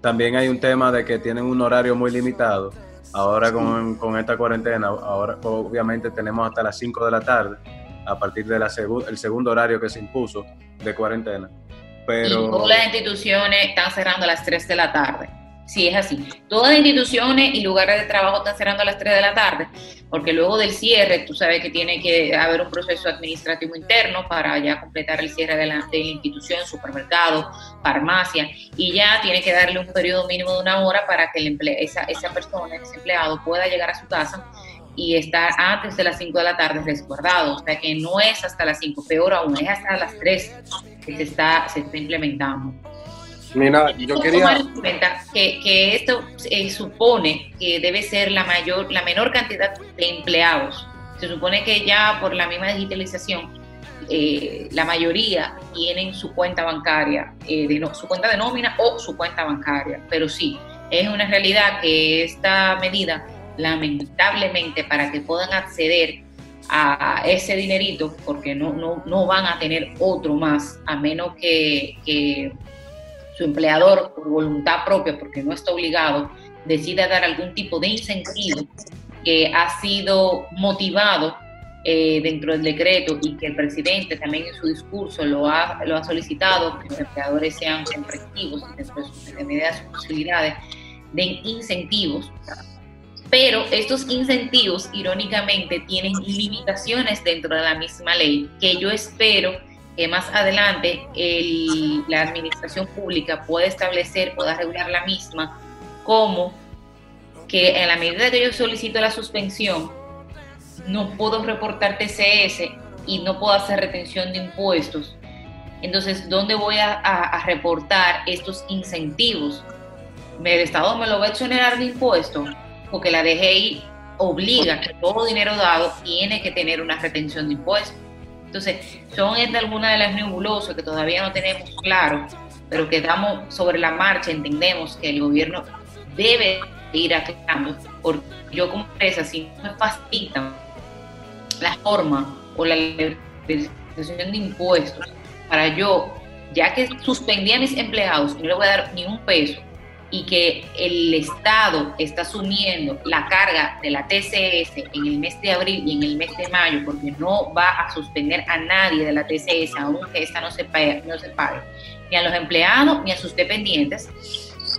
también hay un tema de que tienen un horario muy limitado. Ahora con, con, esta cuarentena, ahora obviamente tenemos hasta las 5 de la tarde, a partir del el segundo horario que se impuso de cuarentena. Pero... Y todas las instituciones están cerrando a las 3 de la tarde. Sí, es así. Todas las instituciones y lugares de trabajo están cerrando a las 3 de la tarde, porque luego del cierre, tú sabes que tiene que haber un proceso administrativo interno para ya completar el cierre de la, institución, supermercado, farmacia, y ya tiene que darle un periodo mínimo de una hora para que el esa, esa persona, ese empleado, pueda llegar a su casa y estar antes de las 5 de la tarde resguardado. O sea que no es hasta las 5, peor aún, es hasta las 3 que se está, se está implementando. Mira, yo quería... que, que esto eh, supone que debe ser la mayor, la menor cantidad de empleados. Se supone que ya por la misma digitalización, eh, la mayoría tienen su cuenta bancaria, eh, de su cuenta de nómina o su cuenta bancaria. Pero sí, es una realidad que esta medida, lamentablemente, para que puedan acceder a ese dinerito, porque no, no, no van a tener otro más, a menos que, que su empleador por voluntad propia, porque no está obligado, decida dar algún tipo de incentivo que ha sido motivado eh, dentro del decreto y que el presidente también en su discurso lo ha, solicitado, que los empleadores sean y dentro de sus medidas, posibilidades de incentivos. Pero estos incentivos, irónicamente, tienen limitaciones dentro de la misma ley que yo espero que más adelante la administración pública puede establecer, pueda regular la misma, como que en la medida que yo solicito la suspensión, no puedo reportar TCS y no puedo hacer retención de impuestos. Entonces, ¿dónde voy a, reportar estos incentivos? ¿El Estado me lo va a exonerar de impuestos? Porque la DGI obliga que todo dinero dado tiene que tener una retención de impuestos. Entonces, son algunas de las nebulosas que todavía no tenemos claro, pero que damos sobre la marcha, entendemos que el gobierno debe ir aclarando, porque yo como empresa, si no me facilitan la forma o la liberalización de impuestos para yo, ya que suspendí a mis empleados no le voy a dar ni un peso, y que el Estado está asumiendo la carga de la TCS en el mes de abril y en el mes de mayo, porque no va a suspender a nadie de la TCS, aunque esta no se pague, no se pague ni a los empleados ni a sus dependientes,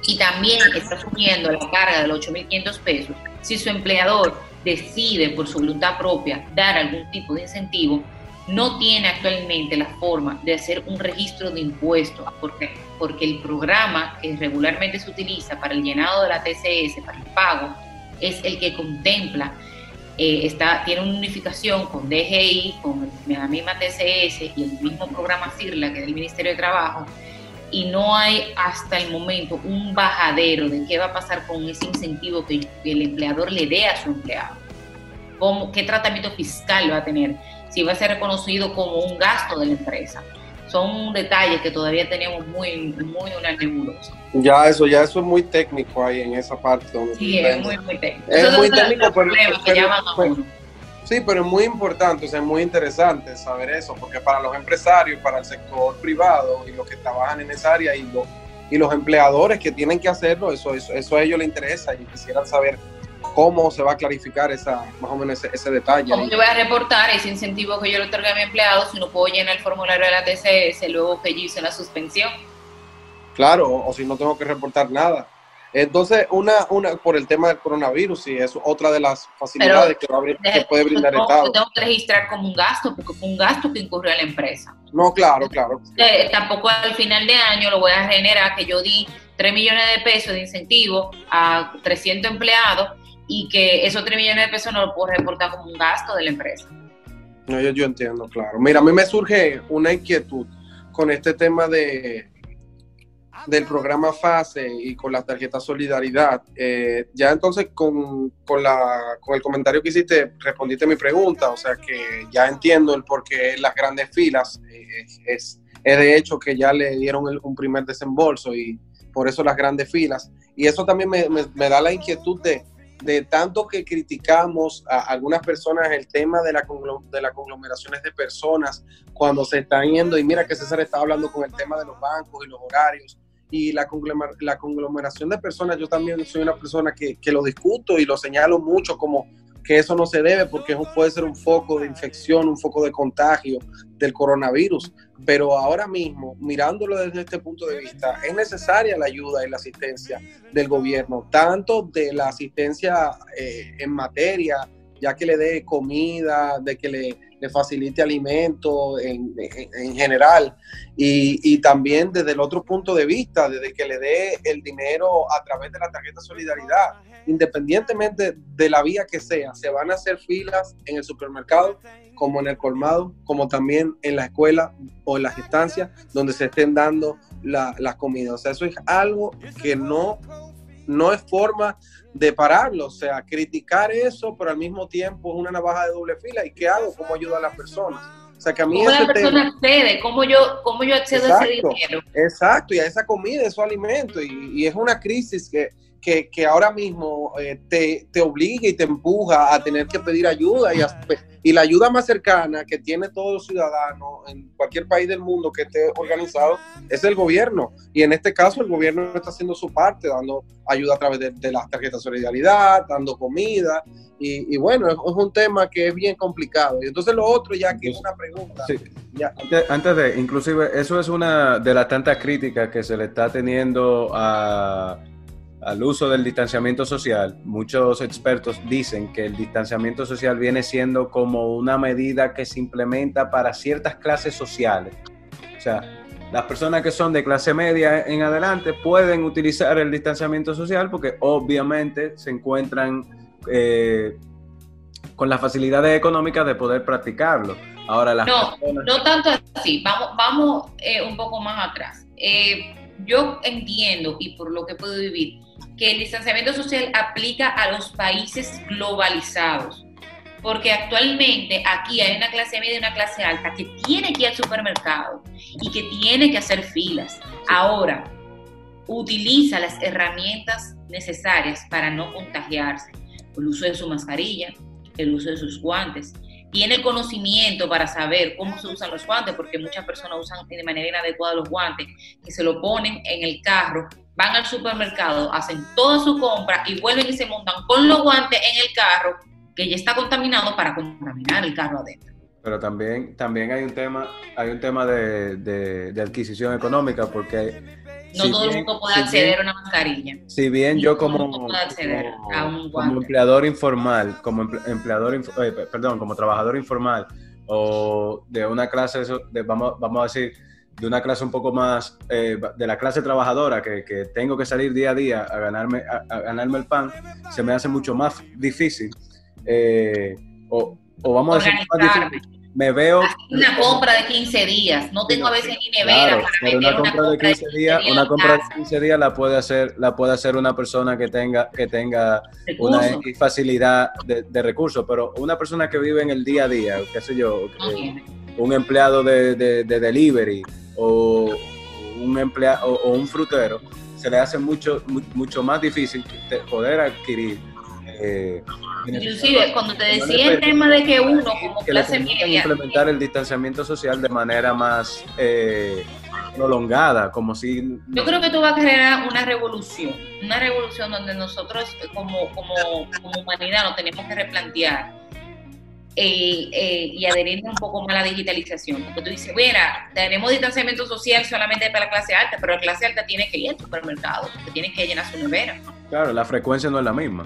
y también está asumiendo la carga de los 8.500 pesos, si su empleador decide por su voluntad propia dar algún tipo de incentivo, no tiene actualmente la forma de hacer un registro de impuestos, porque, el programa que regularmente se utiliza para el llenado de la TCS, para el pago, es el que contempla, eh, está, tiene una unificación con DGI, con la misma TCS y el mismo programa CIRLA, que es del Ministerio de Trabajo, y no hay hasta el momento un bajadero de qué va a pasar con ese incentivo que el empleador le dé a su empleado. ¿Cómo, ¿Qué tratamiento fiscal va a tener? Si va a ser reconocido como un gasto de la empresa. Son detalles que todavía tenemos muy, muy una nebulosa. Ya eso, ya eso es muy técnico ahí en esa parte. sí, es muy, muy técnico. Es muy técnico, pero, Sí, pero es muy importante, o sea, es muy interesante saber eso, porque para los empresarios, para el sector privado y los que trabajan en esa área y los, y los empleadores que tienen que hacerlo, eso, eso, eso a ellos les interesa y quisieran saber cómo se va a clarificar esa, más o menos ese, detalle. ¿Cómo yo voy a reportar ese incentivo que yo le otorgué a mi empleado si no puedo llenar el formulario de la TCS luego que yo hice la suspensión? Claro, o si no tengo que reportar nada. Entonces, una, una por el tema del coronavirus, y es otra de las facilidades que, va a puede brindar el Estado. Tengo que registrar como un gasto, porque fue un gasto que incurrió la empresa. No, claro, claro. Eh, tampoco al final de año lo voy a generar que yo di 3 millones de pesos de incentivo a 300 empleados y que esos 3 millones de pesos no lo puedo reportar como un gasto de la empresa. No, yo, yo entiendo, claro. Mira, a mí me surge una inquietud con este tema de, del programa FASE y con la tarjeta Solidaridad. Eh, ya entonces con, con, la, con el comentario que hiciste respondiste mi pregunta, o sea que ya entiendo el por qué las grandes filas eh, es, es, de hecho que ya le dieron un primer desembolso y por eso las grandes filas. Y eso también me, me, da la inquietud de, de tanto que criticamos a algunas personas el tema de, la, de las conglomeraciones de personas cuando se están yendo, y mira que César está hablando con el tema de los bancos y los horarios, y la, la conglomeración de personas, yo también soy una persona que, que, lo discuto y lo señalo mucho como que eso no se debe porque puede ser un foco de infección, un foco de contagio del coronavirus. Pero ahora mismo, mirándolo desde este punto de vista, es necesaria la ayuda y la asistencia del gobierno, tanto de la asistencia eh, en materia, ya que le dé comida, de que le facilite alimento en, en, general y, también desde el otro punto de vista, desde que le dé el dinero a través de la tarjeta solidaridad, independientemente de la vía que sea, se van a hacer filas en el supermercado como en el colmado, como también en la escuela o en las estancias donde se estén dando las comidas. O sea, eso es algo que no, no es forma de pararlo, o sea, criticar eso, pero al mismo tiempo es una navaja de doble fila. ¿Y qué hago? ¿Cómo ayudo a las personas? O sea, que a mí ¿Cómo la persona accede? ¿Cómo yo, cómo yo accedo a ese dinero? Exacto, y a esa comida, a su alimento. Y, y es una crisis que, que, que ahora mismo eh, te, te, obliga y te empuja a tener que pedir ayuda y, y la ayuda más cercana que tiene todo ciudadano en cualquier país del mundo que esté organizado es el gobierno. Y en este caso el gobierno está haciendo su parte, dando ayuda a través de, de las tarjetas de solidaridad, dando comida. Y, y bueno, es, es, un tema que es bien complicado. Y entonces lo otro, ya que es una pregunta. Sí. Ya. Antes, antes de, inclusive, eso es una de las tantas críticas que se le está teniendo a al uso del distanciamiento social, muchos expertos dicen que el distanciamiento social viene siendo como una medida que se implementa para ciertas clases sociales. O sea, las personas que son de clase media en adelante pueden utilizar el distanciamiento social porque obviamente se encuentran eh, con las facilidades económicas de poder practicarlo. Ahora las no, personas... no tanto así. Vamos, vamos eh, un poco más atrás. Eh, yo entiendo y por lo que puedo vivir que el distanciamiento social aplica a los países globalizados. Porque actualmente aquí hay una clase media y una clase alta que tiene que ir al supermercado y que tiene que hacer filas. Ahora, utiliza las herramientas necesarias para no contagiarse. El uso de su mascarilla, el uso de sus guantes. Tiene el conocimiento para saber cómo se usan los guantes, porque muchas personas usan de manera inadecuada los guantes, que se lo ponen en el carro van al supermercado, hacen toda su compra y vuelven y se montan con los guantes en el carro que ya está contaminado para contaminar el carro adentro. Pero también, también hay un tema, hay un tema de, de, de adquisición económica, porque no si todo bien, el mundo puede acceder bien, a una mascarilla. Si bien yo como, como, como, empleador informal, como empleador, eh, perdón, como trabajador informal, o de una clase, de, vamos, vamos a decir, de una clase un poco más, eh, de la clase trabajadora, que, que, tengo que salir día a día a ganarme, a, ganarme el pan, se me hace mucho más difícil. Eh, o, o, vamos a decir, más difícil, me veo... Una compra de 15 días, no tengo a veces ni nevera para pero una compra, de 15 días, una compra de 15 días la puede hacer, la puede hacer una persona que tenga, que tenga una facilidad de, recursos, pero una persona que vive en el día a día, qué sé yo, un empleado de, de, delivery o un empleado o, un frutero, se le hace mucho, mucho más difícil poder adquirir eh, Inclusive, cuando te decía el tema de que uno como clase media... implementar el distanciamiento social de manera más eh, prolongada, como si... Yo creo que tú vas a crear una revolución, una revolución donde nosotros como, como, como humanidad nos tenemos que replantear eh, eh, y adherir un poco más a la digitalización. Porque tú dices, mira, tenemos distanciamiento social solamente para la clase alta, pero la clase alta tiene que ir al supermercado, que tiene que llenar su nevera. Claro, la frecuencia no es la misma.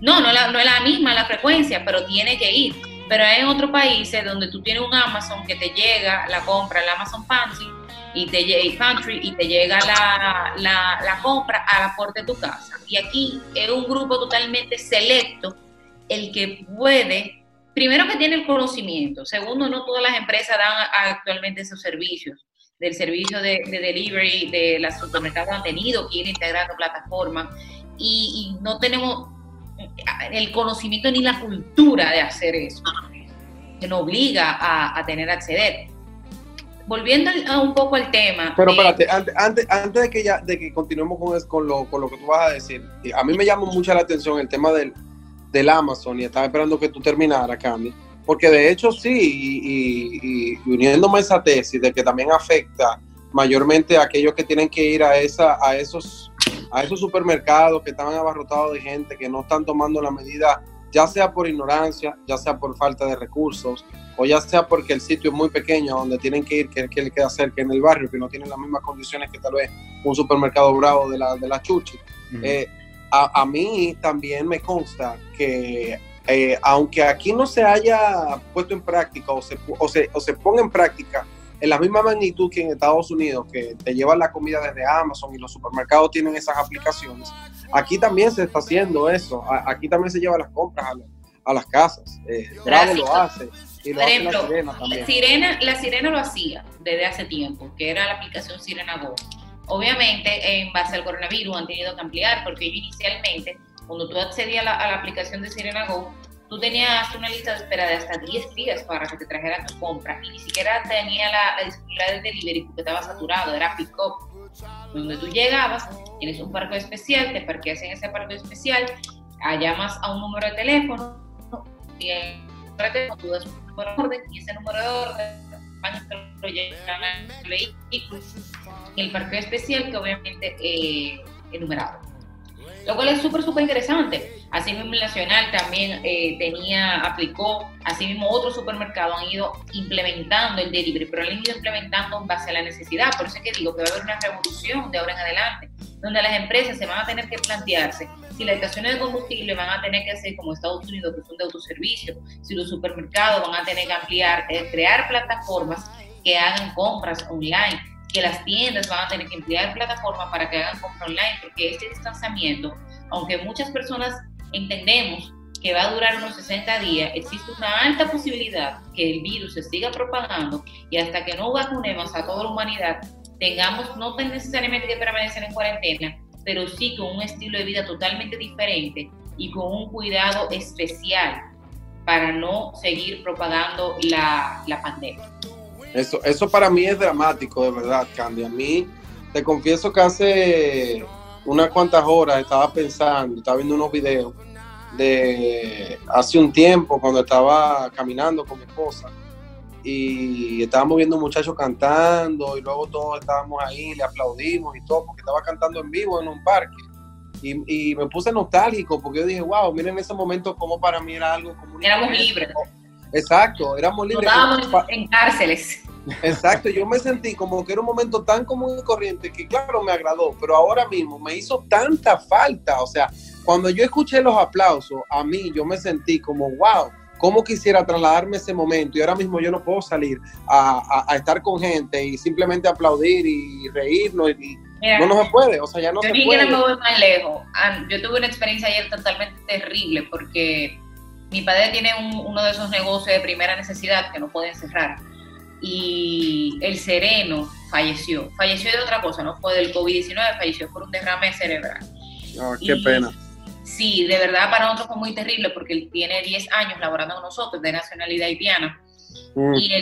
No, no, no es la misma la frecuencia, pero tiene que ir. Pero hay en otros países donde tú tienes un Amazon que te llega la compra, el Amazon Pantry, y te llega Pantry y te llega la, la, compra a la puerta de tu casa. Y aquí es un grupo totalmente selecto el que puede, primero que tiene el conocimiento, segundo, no todas las empresas dan actualmente esos servicios del servicio de, delivery de las supermercados han tenido que ir integrando plataformas y, y no tenemos el conocimiento ni la cultura de hacer eso, que nos obliga a, tener acceder. Volviendo a un poco al tema. Pero espérate, antes, antes, de que ya de que continuemos con, con, lo, con lo que tú vas a decir, a mí me llama mucho la atención el tema del, del Amazon y estaba esperando que tú terminaras, Candy, porque de hecho sí, y, y, uniéndome a esa tesis de que también afecta mayormente a aquellos que tienen que ir a, esa, a esos a esos supermercados que estaban abarrotados de gente que no están tomando la medida, ya sea por ignorancia, ya sea por falta de recursos, o ya sea porque el sitio es muy pequeño donde tienen que ir, que, que le queda cerca en el barrio, que no tienen las mismas condiciones que tal vez un supermercado bravo de la, de la Chuchi. Eh, a, mí también me consta que eh, aunque aquí no se haya puesto en práctica o se, o se, o se ponga en práctica en la misma magnitud que en Estados Unidos, que te llevan la comida desde Amazon y los supermercados tienen esas aplicaciones, aquí también se está haciendo eso. Aquí también se lleva las compras a, las casas. Eh, Bravo lo hace. Y lo Por ejemplo, la Sirena también. Sirena, la Sirena lo hacía desde hace tiempo, que era la aplicación Sirena Go. Obviamente, en base al coronavirus han tenido que ampliar, porque inicialmente, cuando tú accedías a la, la aplicación de Sirena Go, tú tenías una lista de espera de hasta 10 días para que te trajeran tu compra y ni siquiera tenía la, disponibilidad del delivery porque estaba saturado, era pick-up. Donde tú llegabas, tienes un parque especial, te parqueas en ese parque especial, llamas a un número de teléfono y el tú das un número de orden y ese número de orden lo llevan al vehículo y el parque especial que obviamente eh, enumerado lo cual es súper, súper interesante. Asimismo, el Nacional también eh, tenía, aplicó, asimismo otros supermercados han ido implementando el delivery, pero lo han ido implementando en base a la necesidad. Por eso es que digo que va a haber una revolución de ahora en adelante, donde las empresas se van a tener que plantearse si las estaciones de combustible van a tener que hacer como Estados Unidos, que son de autoservicio, si los supermercados van a tener que ampliar, eh, crear plataformas que hagan compras online que las tiendas van a tener que emplear plataformas para que hagan compra online, porque este distanciamiento, aunque muchas personas entendemos que va a durar unos 60 días, existe una alta posibilidad que el virus se siga propagando y hasta que no vacunemos a toda la humanidad, tengamos no necesariamente que permanecer en cuarentena, pero sí con un estilo de vida totalmente diferente y con un cuidado especial para no seguir propagando la, la pandemia. Eso, eso para mí es dramático, de verdad, Candy. A mí, te confieso que hace unas cuantas horas estaba pensando, estaba viendo unos videos de hace un tiempo cuando estaba caminando con mi esposa y estábamos viendo un muchacho cantando y luego todos estábamos ahí, le aplaudimos y todo porque estaba cantando en vivo en un parque. Y, me puse nostálgico porque yo dije, wow, miren ese momento como para mí era algo como... Éramos libres. Exacto, éramos libres. estábamos en cárceles. Exacto, yo me sentí como que era un momento tan común y corriente que claro me agradó, pero ahora mismo me hizo tanta falta, o sea, cuando yo escuché los aplausos, a mí yo me sentí como, wow, cómo quisiera trasladarme ese momento y ahora mismo yo no puedo salir a, estar con gente y simplemente aplaudir y reírnos y no, no se puede, o sea, ya no se puede. Yo no me voy más lejos. Yo tuve una experiencia ayer totalmente terrible porque mi padre tiene uno de esos negocios de primera necesidad que no pueden cerrar y el sereno falleció. Falleció de otra cosa, no fue del COVID-19, falleció por un derrame cerebral. Oh, qué pena. Sí, de verdad para nosotros fue muy terrible porque él tiene 10 años laborando con nosotros, de nacionalidad haitiana. Mm. Y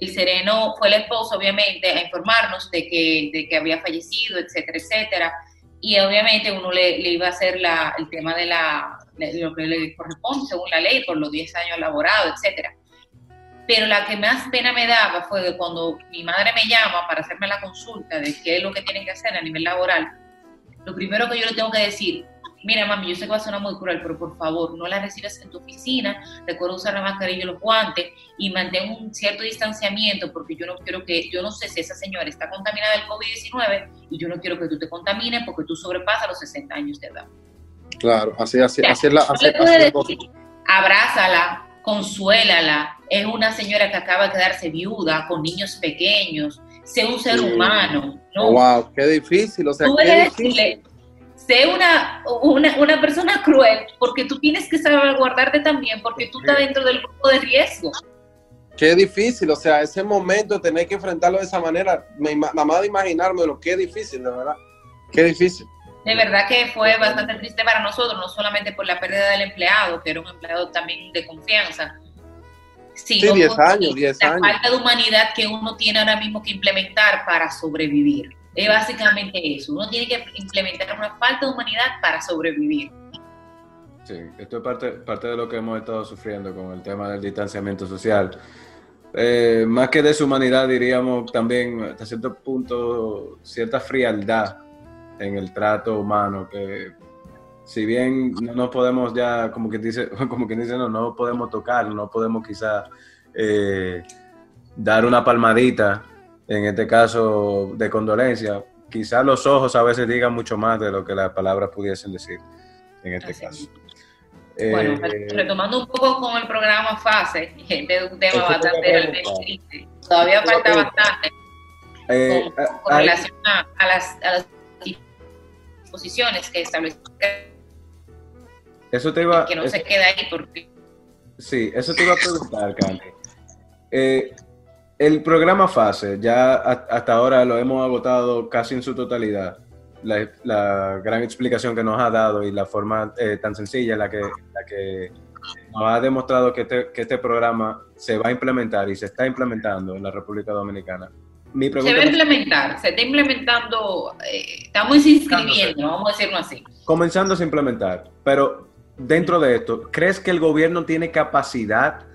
el, sereno fue el esposo, obviamente, a informarnos de que, de que había fallecido, etcétera, etcétera. Y obviamente uno le, le iba a hacer la, el tema de, la, de lo que le corresponde según la ley por los 10 años laborados, etcétera pero la que más pena me daba fue que cuando mi madre me llama para hacerme la consulta de qué es lo que tienen que hacer a nivel laboral, lo primero que yo le tengo que decir, mira mami, yo sé que va a sonar muy cruel, pero por favor, no la recibes en tu oficina, recuerda usar la mascarilla y los guantes y mantén un cierto distanciamiento porque yo no quiero que, yo no sé si esa señora está contaminada del COVID-19 y yo no quiero que tú te contamines porque tú sobrepasas los 60 años de edad. Claro, así, así, así es la... Así, abrázala, consuélala. Es una señora que acaba de quedarse viuda con niños pequeños. Sé un ser humano. ¿no? Wow, qué difícil. O sea, sé una, una, persona cruel porque tú tienes que salvaguardarte también porque tú estás dentro del grupo de riesgo. Qué difícil, o sea, ese momento tener que enfrentarlo de esa manera, me, nada más de imaginarme lo que es difícil, de verdad. Qué difícil de verdad que fue bastante triste para nosotros, no solamente por la pérdida del empleado, que era un empleado también de confianza, sino sí, 10 años, 10 la falta de humanidad que uno tiene ahora mismo que implementar para sobrevivir. Es básicamente eso, uno tiene que implementar una falta de humanidad para sobrevivir. Sí, esto es parte, parte de lo que hemos estado sufriendo con el tema del distanciamiento social. Eh, más que deshumanidad, diríamos también hasta cierto punto cierta frialdad en el trato humano, que si bien no nos podemos ya, como que dice, como que dice, no, no podemos tocar, no podemos quizá eh, dar una palmadita, en este caso de condolencia, quizás los ojos a veces digan mucho más de lo que las palabras pudiesen decir en este caso. Bueno, eh, retomando un poco con el programa FASE, es un tema bastante todavía falta bastante eh, con, relación a, las, a las posiciones que establece eso te iba, que no se queda ahí porque... Sí, eso te iba a preguntar, Candy. El programa FASE, ya hasta ahora lo hemos agotado casi en su totalidad. La, gran explicación que nos ha dado y la forma eh, tan sencilla en la que, la que nos ha demostrado que este, que este programa se va a implementar y se está implementando en la República Dominicana se va a implementar, se está implementando, eh, estamos inscribiendo, vamos a decirlo así. Comenzando a implementar, pero dentro de esto, ¿crees que el gobierno tiene capacidad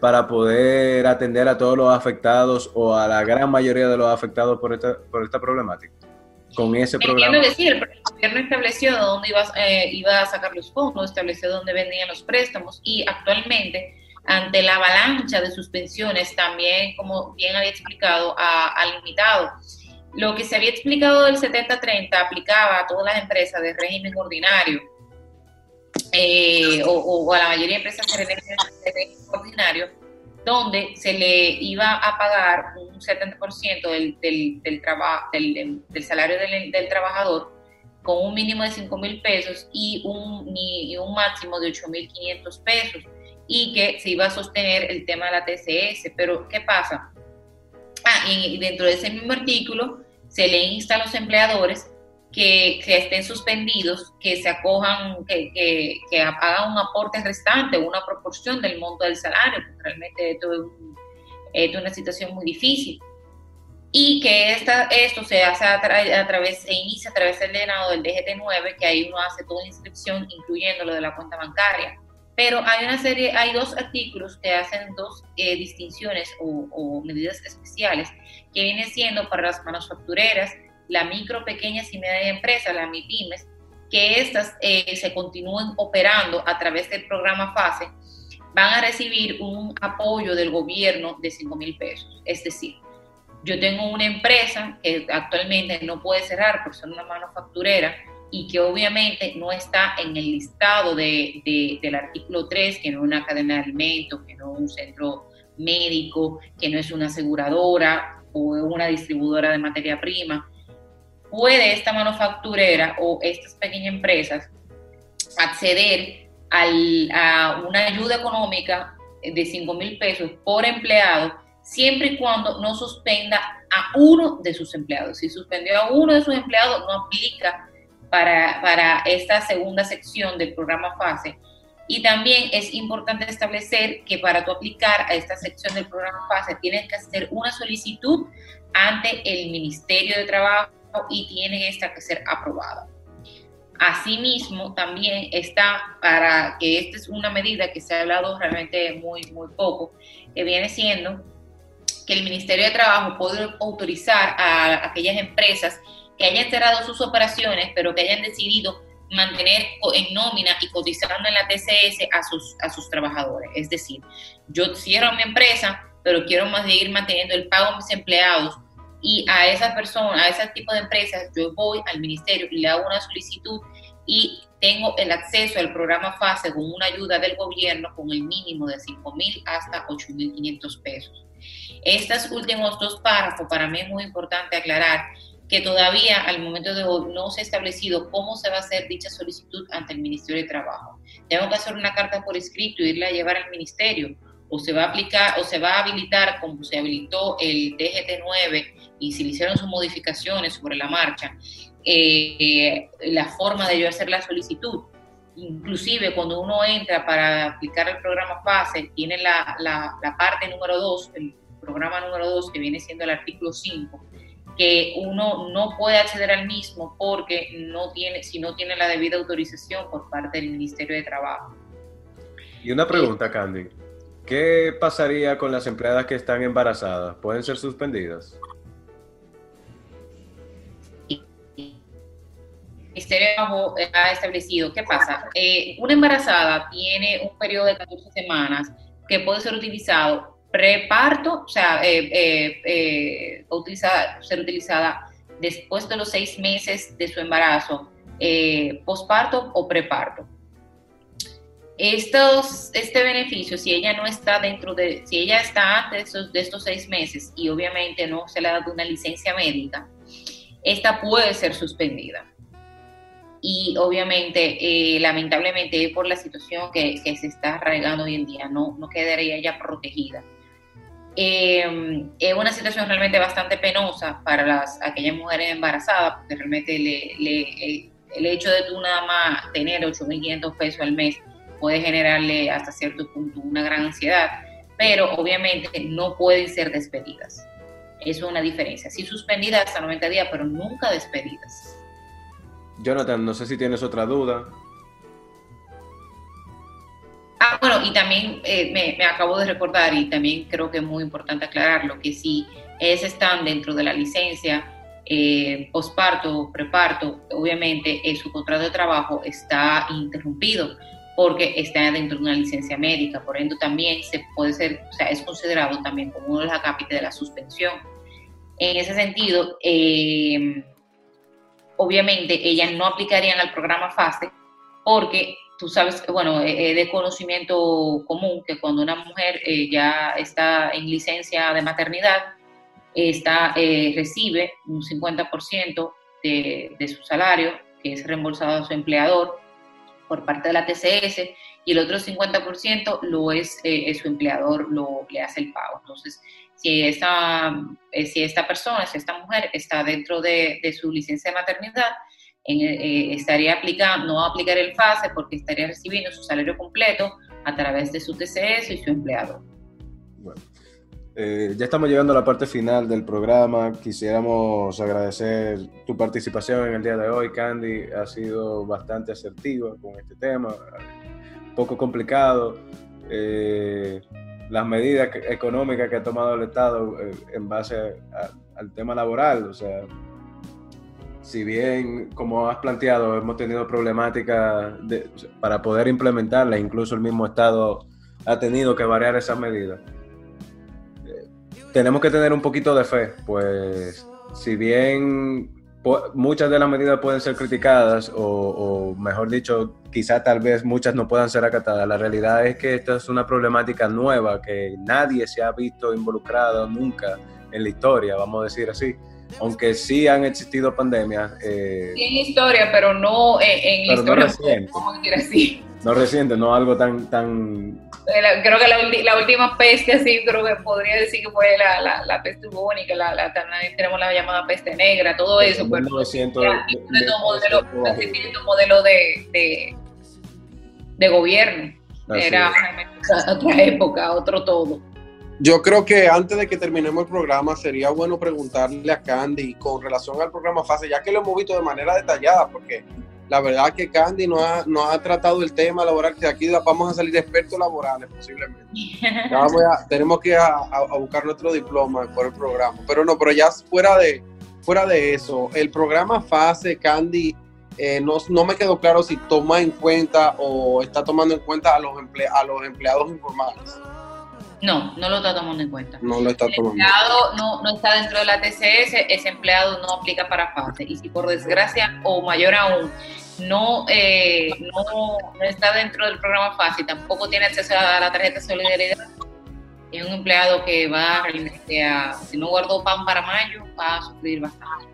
para poder atender a todos los afectados o a la gran mayoría de los afectados por esta, por esta problemática? Con ese programa. decir, el gobierno estableció dónde iba, eh, iba a sacar los fondos, estableció dónde vendían los préstamos y actualmente ante la avalancha de suspensiones, también, como bien había explicado, ha, limitado. Lo que se había explicado del 70-30 aplicaba a todas las empresas de régimen ordinario eh, o, a la mayoría de empresas de régimen ordinario, donde se le iba a pagar un 70% del, del, del, del, salario del, trabajador con un mínimo de 5 mil pesos y un, y un máximo de 8 mil 500 pesos y que se iba a sostener el tema de la TCS. Pero, ¿qué pasa? Ah, y dentro de ese mismo artículo se le insta a los empleadores que, que estén suspendidos, que se acojan, que, que, que, hagan un aporte restante, una proporción del monto del salario, porque realmente esto es, una situación muy difícil. Y que esta, esto se hace a, a, través, se inicia a través del llenado del DGT9, que ahí uno hace toda inscripción, incluyendo lo de la cuenta bancaria pero hay una serie, hay dos artículos que hacen dos eh, distinciones o, medidas especiales que vienen siendo para las manufactureras, la micro, pequeñas y media empresa, la MIPIMES, que estas eh, se continúen operando a través del programa FASE, van a recibir un apoyo del gobierno de 5 mil pesos. Es decir, yo tengo una empresa que actualmente no puede cerrar por ser una manufacturera y que obviamente no está en el listado de, del artículo 3, que no es una cadena de alimentos, que no es un centro médico, que no es una aseguradora o una distribuidora de materia prima, puede esta manufacturera o estas pequeñas empresas acceder a una ayuda económica de 5 mil pesos por empleado, siempre y cuando no suspenda a uno de sus empleados. Si suspendió a uno de sus empleados, no aplica para, para esta segunda sección del programa FASE. Y también es importante establecer que para tú aplicar a esta sección del programa FASE tienes que hacer una solicitud ante el Ministerio de Trabajo y tiene esta que ser aprobada. Asimismo, también está para que esta es una medida que se ha hablado realmente muy, muy poco, que viene siendo que el Ministerio de Trabajo puede autorizar a aquellas empresas que hayan cerrado sus operaciones, pero que hayan decidido mantener en nómina y cotizando en la TCS a sus, a sus trabajadores. Es decir, yo cierro mi empresa, pero quiero seguir manteniendo el pago a mis empleados y a esas personas, a ese tipo de empresas, yo voy al ministerio y le hago una solicitud y tengo el acceso al programa FASE con una ayuda del gobierno con el mínimo de 5 mil hasta 8 mil 500 pesos. Estos últimos dos párrafos para mí es muy importante aclarar que todavía al momento de hoy no se ha establecido cómo se va a hacer dicha solicitud ante el Ministerio de Trabajo. Tengo que hacer una carta por escrito y irla a llevar al Ministerio o se va a aplicar o se va a habilitar como se habilitó el DGT9 y se le hicieron sus modificaciones sobre la marcha, eh, la forma de yo hacer la solicitud. Inclusive cuando uno entra para aplicar el programa FASE, tiene la, la, la parte número 2, el programa número 2 que viene siendo el artículo 5, que uno no puede acceder al mismo porque no tiene, si no tiene la debida autorización por parte del Ministerio de Trabajo. Y una pregunta, Candy. ¿Qué pasaría con las empleadas que están embarazadas? ¿Pueden ser suspendidas? Ministerio de Trabajo ha establecido, ¿qué pasa? Eh, una embarazada tiene un periodo de 14 semanas que puede ser utilizado preparto, o sea, eh, eh, eh ser utilizada después de los seis meses de su embarazo, eh, posparto o preparto. Este beneficio, si ella no está dentro de, si ella está antes de estos seis meses y obviamente no se le ha dado una licencia médica, esta puede ser suspendida y obviamente, lamentablemente, por la situación que, se está arraigando hoy en día, no, no quedaría ella protegida. Eh, es una situación realmente bastante penosa para las, aquellas mujeres embarazadas, porque realmente le, el, hecho de tú nada más tener 8.500 pesos al mes puede generarle hasta cierto punto una gran ansiedad, pero obviamente no pueden ser despedidas. Eso es una diferencia. Sí suspendidas hasta 90 días, pero nunca despedidas. Jonathan, no sé si tienes otra duda. Ah, bueno, y también eh, me, acabo de recordar, y también creo que es muy importante aclararlo, que si ellas están dentro de la licencia eh, posparto preparto, obviamente eh, su contrato de trabajo está interrumpido porque está dentro de una licencia médica, por ende también se puede ser, o sea, es considerado también como uno de los acápites de la suspensión. En ese sentido, eh, obviamente ellas no aplicarían al programa FASE porque tú sabes, bueno, es de conocimiento común que cuando una mujer eh, ya está en licencia de maternidad, está, eh, recibe un 50% de, de, su salario, que es reembolsado a su empleador por parte de la TCS, y el otro 50% lo es, eh, su empleador, lo, le hace el pago. Entonces, si esta, si esta persona, si esta mujer está dentro de, de su licencia de maternidad, eh, estaría aplicando, no va a aplicar el FASE porque estaría recibiendo su salario completo a través de su TCS y su empleado. Bueno, eh, ya estamos llegando a la parte final del programa. Quisiéramos agradecer tu participación en el día de hoy, Candy. Ha sido bastante asertiva con este tema, poco complicado. Eh, las medidas económicas que ha tomado el Estado en base al tema laboral, o sea, si bien, como has planteado, hemos tenido problemáticas para poder implementarla, incluso el mismo Estado ha tenido que variar esas medidas. tenemos que tener un poquito de fe, pues si bien muchas de las medidas pueden ser criticadas o, mejor dicho, quizá tal vez muchas no puedan ser acatadas. La realidad es que esta es una problemática nueva que nadie se ha visto involucrado nunca en la historia, vamos a decir así. Aunque sí han existido pandemias. Eh, sí, en historia, pero no en, pero historia. No reciente. así. No reciente, no algo tan, tan creo que la, última peste así, creo que podría decir que fue la, la, peste bubónica, la, tenemos la llamada peste negra, todo eso. Pero, de, modelo, modelo de, de, de gobierno. Era otra época, otro todo. Yo creo que antes de que terminemos el programa sería bueno preguntarle a Candy con relación al programa FASE, ya que lo hemos visto de manera detallada, porque la verdad que Candy no ha, no ha tratado el tema laboral, que aquí vamos a salir expertos laborales posiblemente. tenemos que ir a, buscar nuestro diploma por el programa. Pero no, pero ya fuera de, fuera de eso, el programa FASE, Candy, eh, no, no, me quedó claro si toma en cuenta o está tomando en cuenta a los, a los empleados informales. No, no lo está tomando en cuenta. No lo está tomando. El empleado no, no está dentro de la TCS, ese empleado no aplica para FASE. Y si por desgracia, o mayor aún, no, eh, no, está dentro del programa FASE y tampoco tiene acceso a la tarjeta de solidaridad, es un empleado que va realmente a, si no guardó pan para mayo, va a sufrir bastante.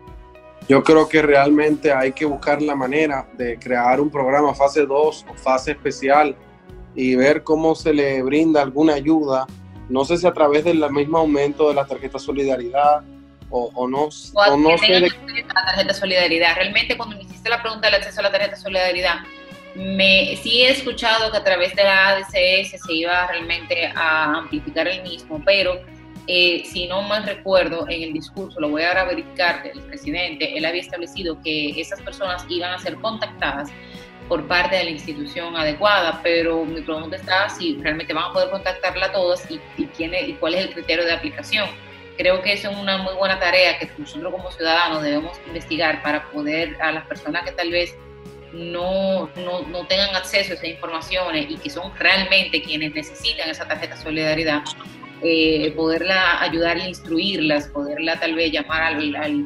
Yo creo que realmente hay que buscar la manera de crear un programa fase 2 o fase especial y ver cómo se le brinda alguna ayuda no sé si a través del mismo aumento de la tarjeta solidaridad o, o no, o, no sé de... la tarjeta solidaridad. Realmente cuando me hiciste la pregunta del acceso a la tarjeta solidaridad, me, sí he escuchado que a través de la ADCS se iba realmente a amplificar el mismo, pero eh, si no mal recuerdo, en el discurso, lo voy a verificar, el presidente, él había establecido que esas personas iban a ser contactadas por parte de la institución adecuada, pero mi pregunta está si realmente van a poder contactarla todas y, y, quién y cuál es el criterio de aplicación. Creo que eso es una muy buena tarea que nosotros como ciudadanos debemos investigar para poder a las personas que tal vez no, no, no tengan acceso a esas informaciones y que son realmente quienes necesitan esa tarjeta de solidaridad, eh, poderla ayudar a instruirlas, poderla tal vez llamar al, al,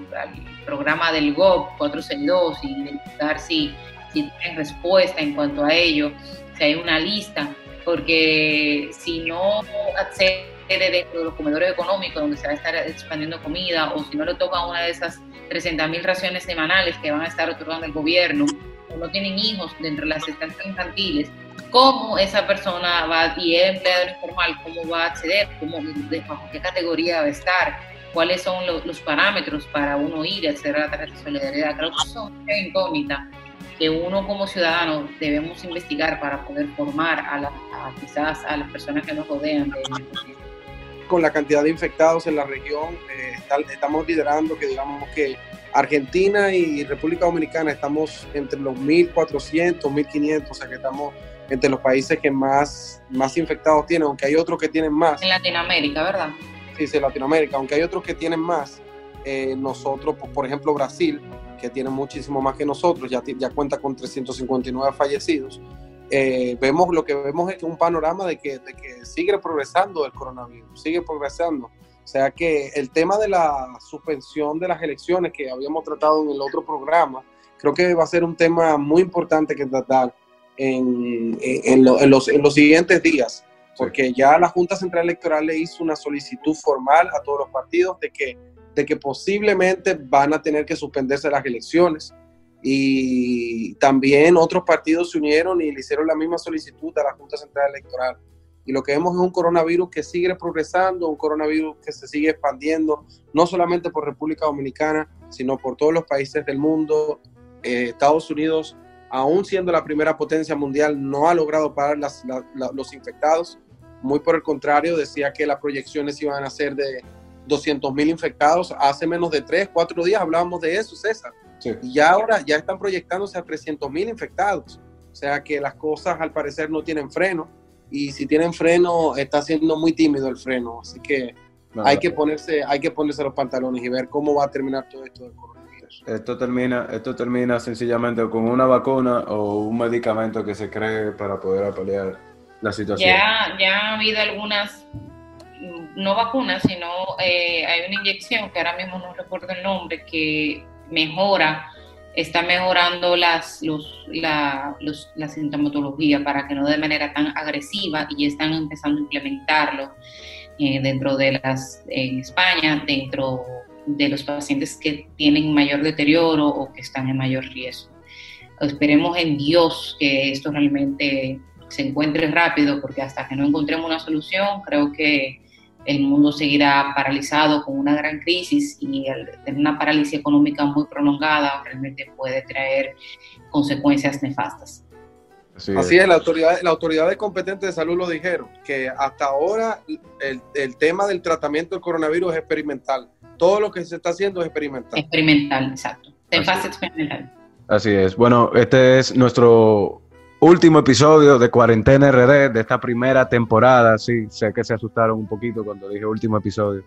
programa del GOV 462 y verificar si si tienen respuesta en cuanto a ello, si hay una lista, porque si no accede dentro de los comedores económicos donde se va a estar expandiendo comida o si no le toca una de esas 300 mil raciones semanales que van a estar otorgando el gobierno o no tienen hijos dentro de las estancias infantiles, cómo esa persona va y es empleado informal, cómo va a acceder, cómo, bajo qué categoría va a estar, cuáles son los, parámetros para uno ir a a la tarjeta de solidaridad. Creo que son incógnitas que uno como ciudadano debemos investigar para poder formar a, quizás a las personas que nos rodean. Con la cantidad de infectados en la región, eh, estamos liderando que digamos que Argentina y República Dominicana estamos entre los 1.400, 1.500, o sea que estamos entre los países que más, más infectados tienen, aunque hay otros que tienen más. En Latinoamérica, ¿verdad? Sí, sí, en Latinoamérica, aunque hay otros que tienen más. Eh, nosotros, por ejemplo, Brasil, que tiene muchísimo más que nosotros, ya, ya cuenta con 359 fallecidos. Eh, vemos lo que vemos es que un panorama de que, de que sigue progresando el coronavirus, sigue progresando. O sea que el tema de la suspensión de las elecciones que habíamos tratado en el otro programa, creo que va a ser un tema muy importante que tratar en, en, los, en los siguientes días, porque ya la Junta Central Electoral le hizo una solicitud formal a todos los partidos de que de que posiblemente van a tener que suspenderse las elecciones. Y también otros partidos se unieron y le hicieron la misma solicitud a la Junta Central Electoral. Y lo que vemos es un coronavirus que sigue progresando, un coronavirus que se sigue expandiendo, no solamente por República Dominicana, sino por todos los países del mundo. Eh, Estados Unidos, aún siendo la primera potencia mundial, no ha logrado parar los infectados. Muy por el contrario, decía que las proyecciones iban a ser de 200 mil infectados. Hace menos de 3, 4 días hablábamos de eso, César. Y ya ahora ya están proyectándose a 300 mil infectados. O sea que las cosas al parecer no tienen freno. Y si tienen freno, está siendo muy tímido el freno. Así que hay, que ponerse, hay que ponerse los pantalones y ver cómo va a terminar todo esto del coronavirus. Esto termina, esto termina sencillamente con una vacuna o un medicamento que se cree para poder paliar la situación. Ya, ya ha habido algunas no vacuna, sino eh, hay una inyección que ahora mismo no recuerdo el nombre, que mejora, está mejorando las, los, la, la sintomatología para que no de manera tan agresiva y están empezando a implementarlo eh, dentro de las, en España, dentro de los pacientes que tienen mayor deterioro o que están en mayor riesgo. Esperemos en Dios que esto realmente se encuentre rápido, porque hasta que no encontremos una solución, creo que el mundo seguirá paralizado con una gran crisis y una parálisis económica muy prolongada realmente puede traer consecuencias nefastas. Así, es. la autoridad, la autoridad competente de salud lo dijeron, que hasta ahora el, el, tema del tratamiento del coronavirus es experimental. Todo lo que se está haciendo es experimental. Experimental, exacto. En fase experimental. Así es. Bueno, este es nuestro último episodio de Cuarentena RD de esta primera temporada. Sí, sé que se asustaron un poquito cuando dije último episodio.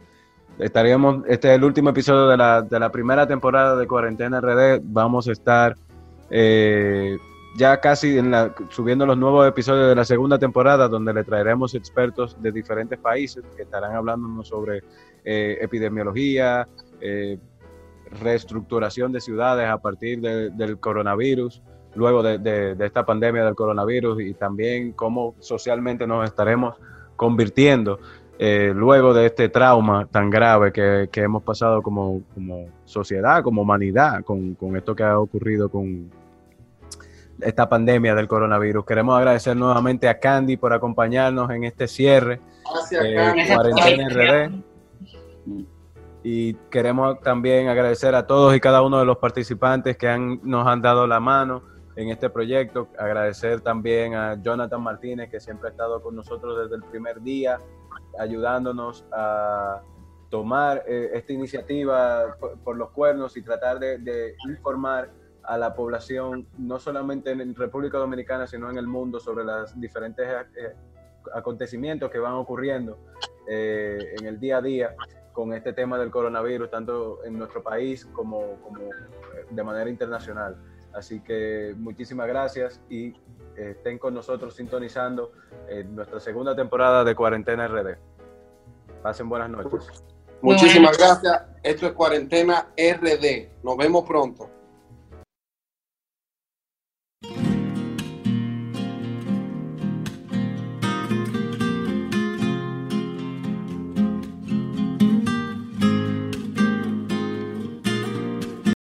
Estaríamos, este es el último episodio de la, de la primera temporada de Cuarentena RD. Vamos a estar eh, ya casi en la, subiendo los nuevos episodios de la segunda temporada, donde le traeremos expertos de diferentes países que estarán hablándonos sobre eh, epidemiología, eh, reestructuración de ciudades a partir del coronavirus luego de, esta pandemia del coronavirus y también cómo socialmente nos estaremos convirtiendo eh, luego de este trauma tan grave que, hemos pasado como, sociedad, como humanidad, con, esto que ha ocurrido con esta pandemia del coronavirus. Queremos agradecer nuevamente a Candy por acompañarnos en este cierre. Gracias, eh, Cuarentena RD. Y queremos también agradecer a todos y cada uno de los participantes que han, nos han dado la mano en este proyecto. Agradecer también a Jonathan Martínez, que siempre ha estado con nosotros desde el primer día, ayudándonos a tomar eh, esta iniciativa por, los cuernos y tratar de, informar a la población, no solamente en República Dominicana, sino en el mundo, sobre los diferentes eh, acontecimientos que van ocurriendo eh, en el día a día con este tema del coronavirus, tanto en nuestro país como, como de manera internacional. Así que muchísimas gracias y eh, estén con nosotros sintonizando nuestra segunda temporada de Cuarentena RD. Pasen buenas noches. Muchísimas gracias. Esto es Cuarentena RD. Nos vemos pronto.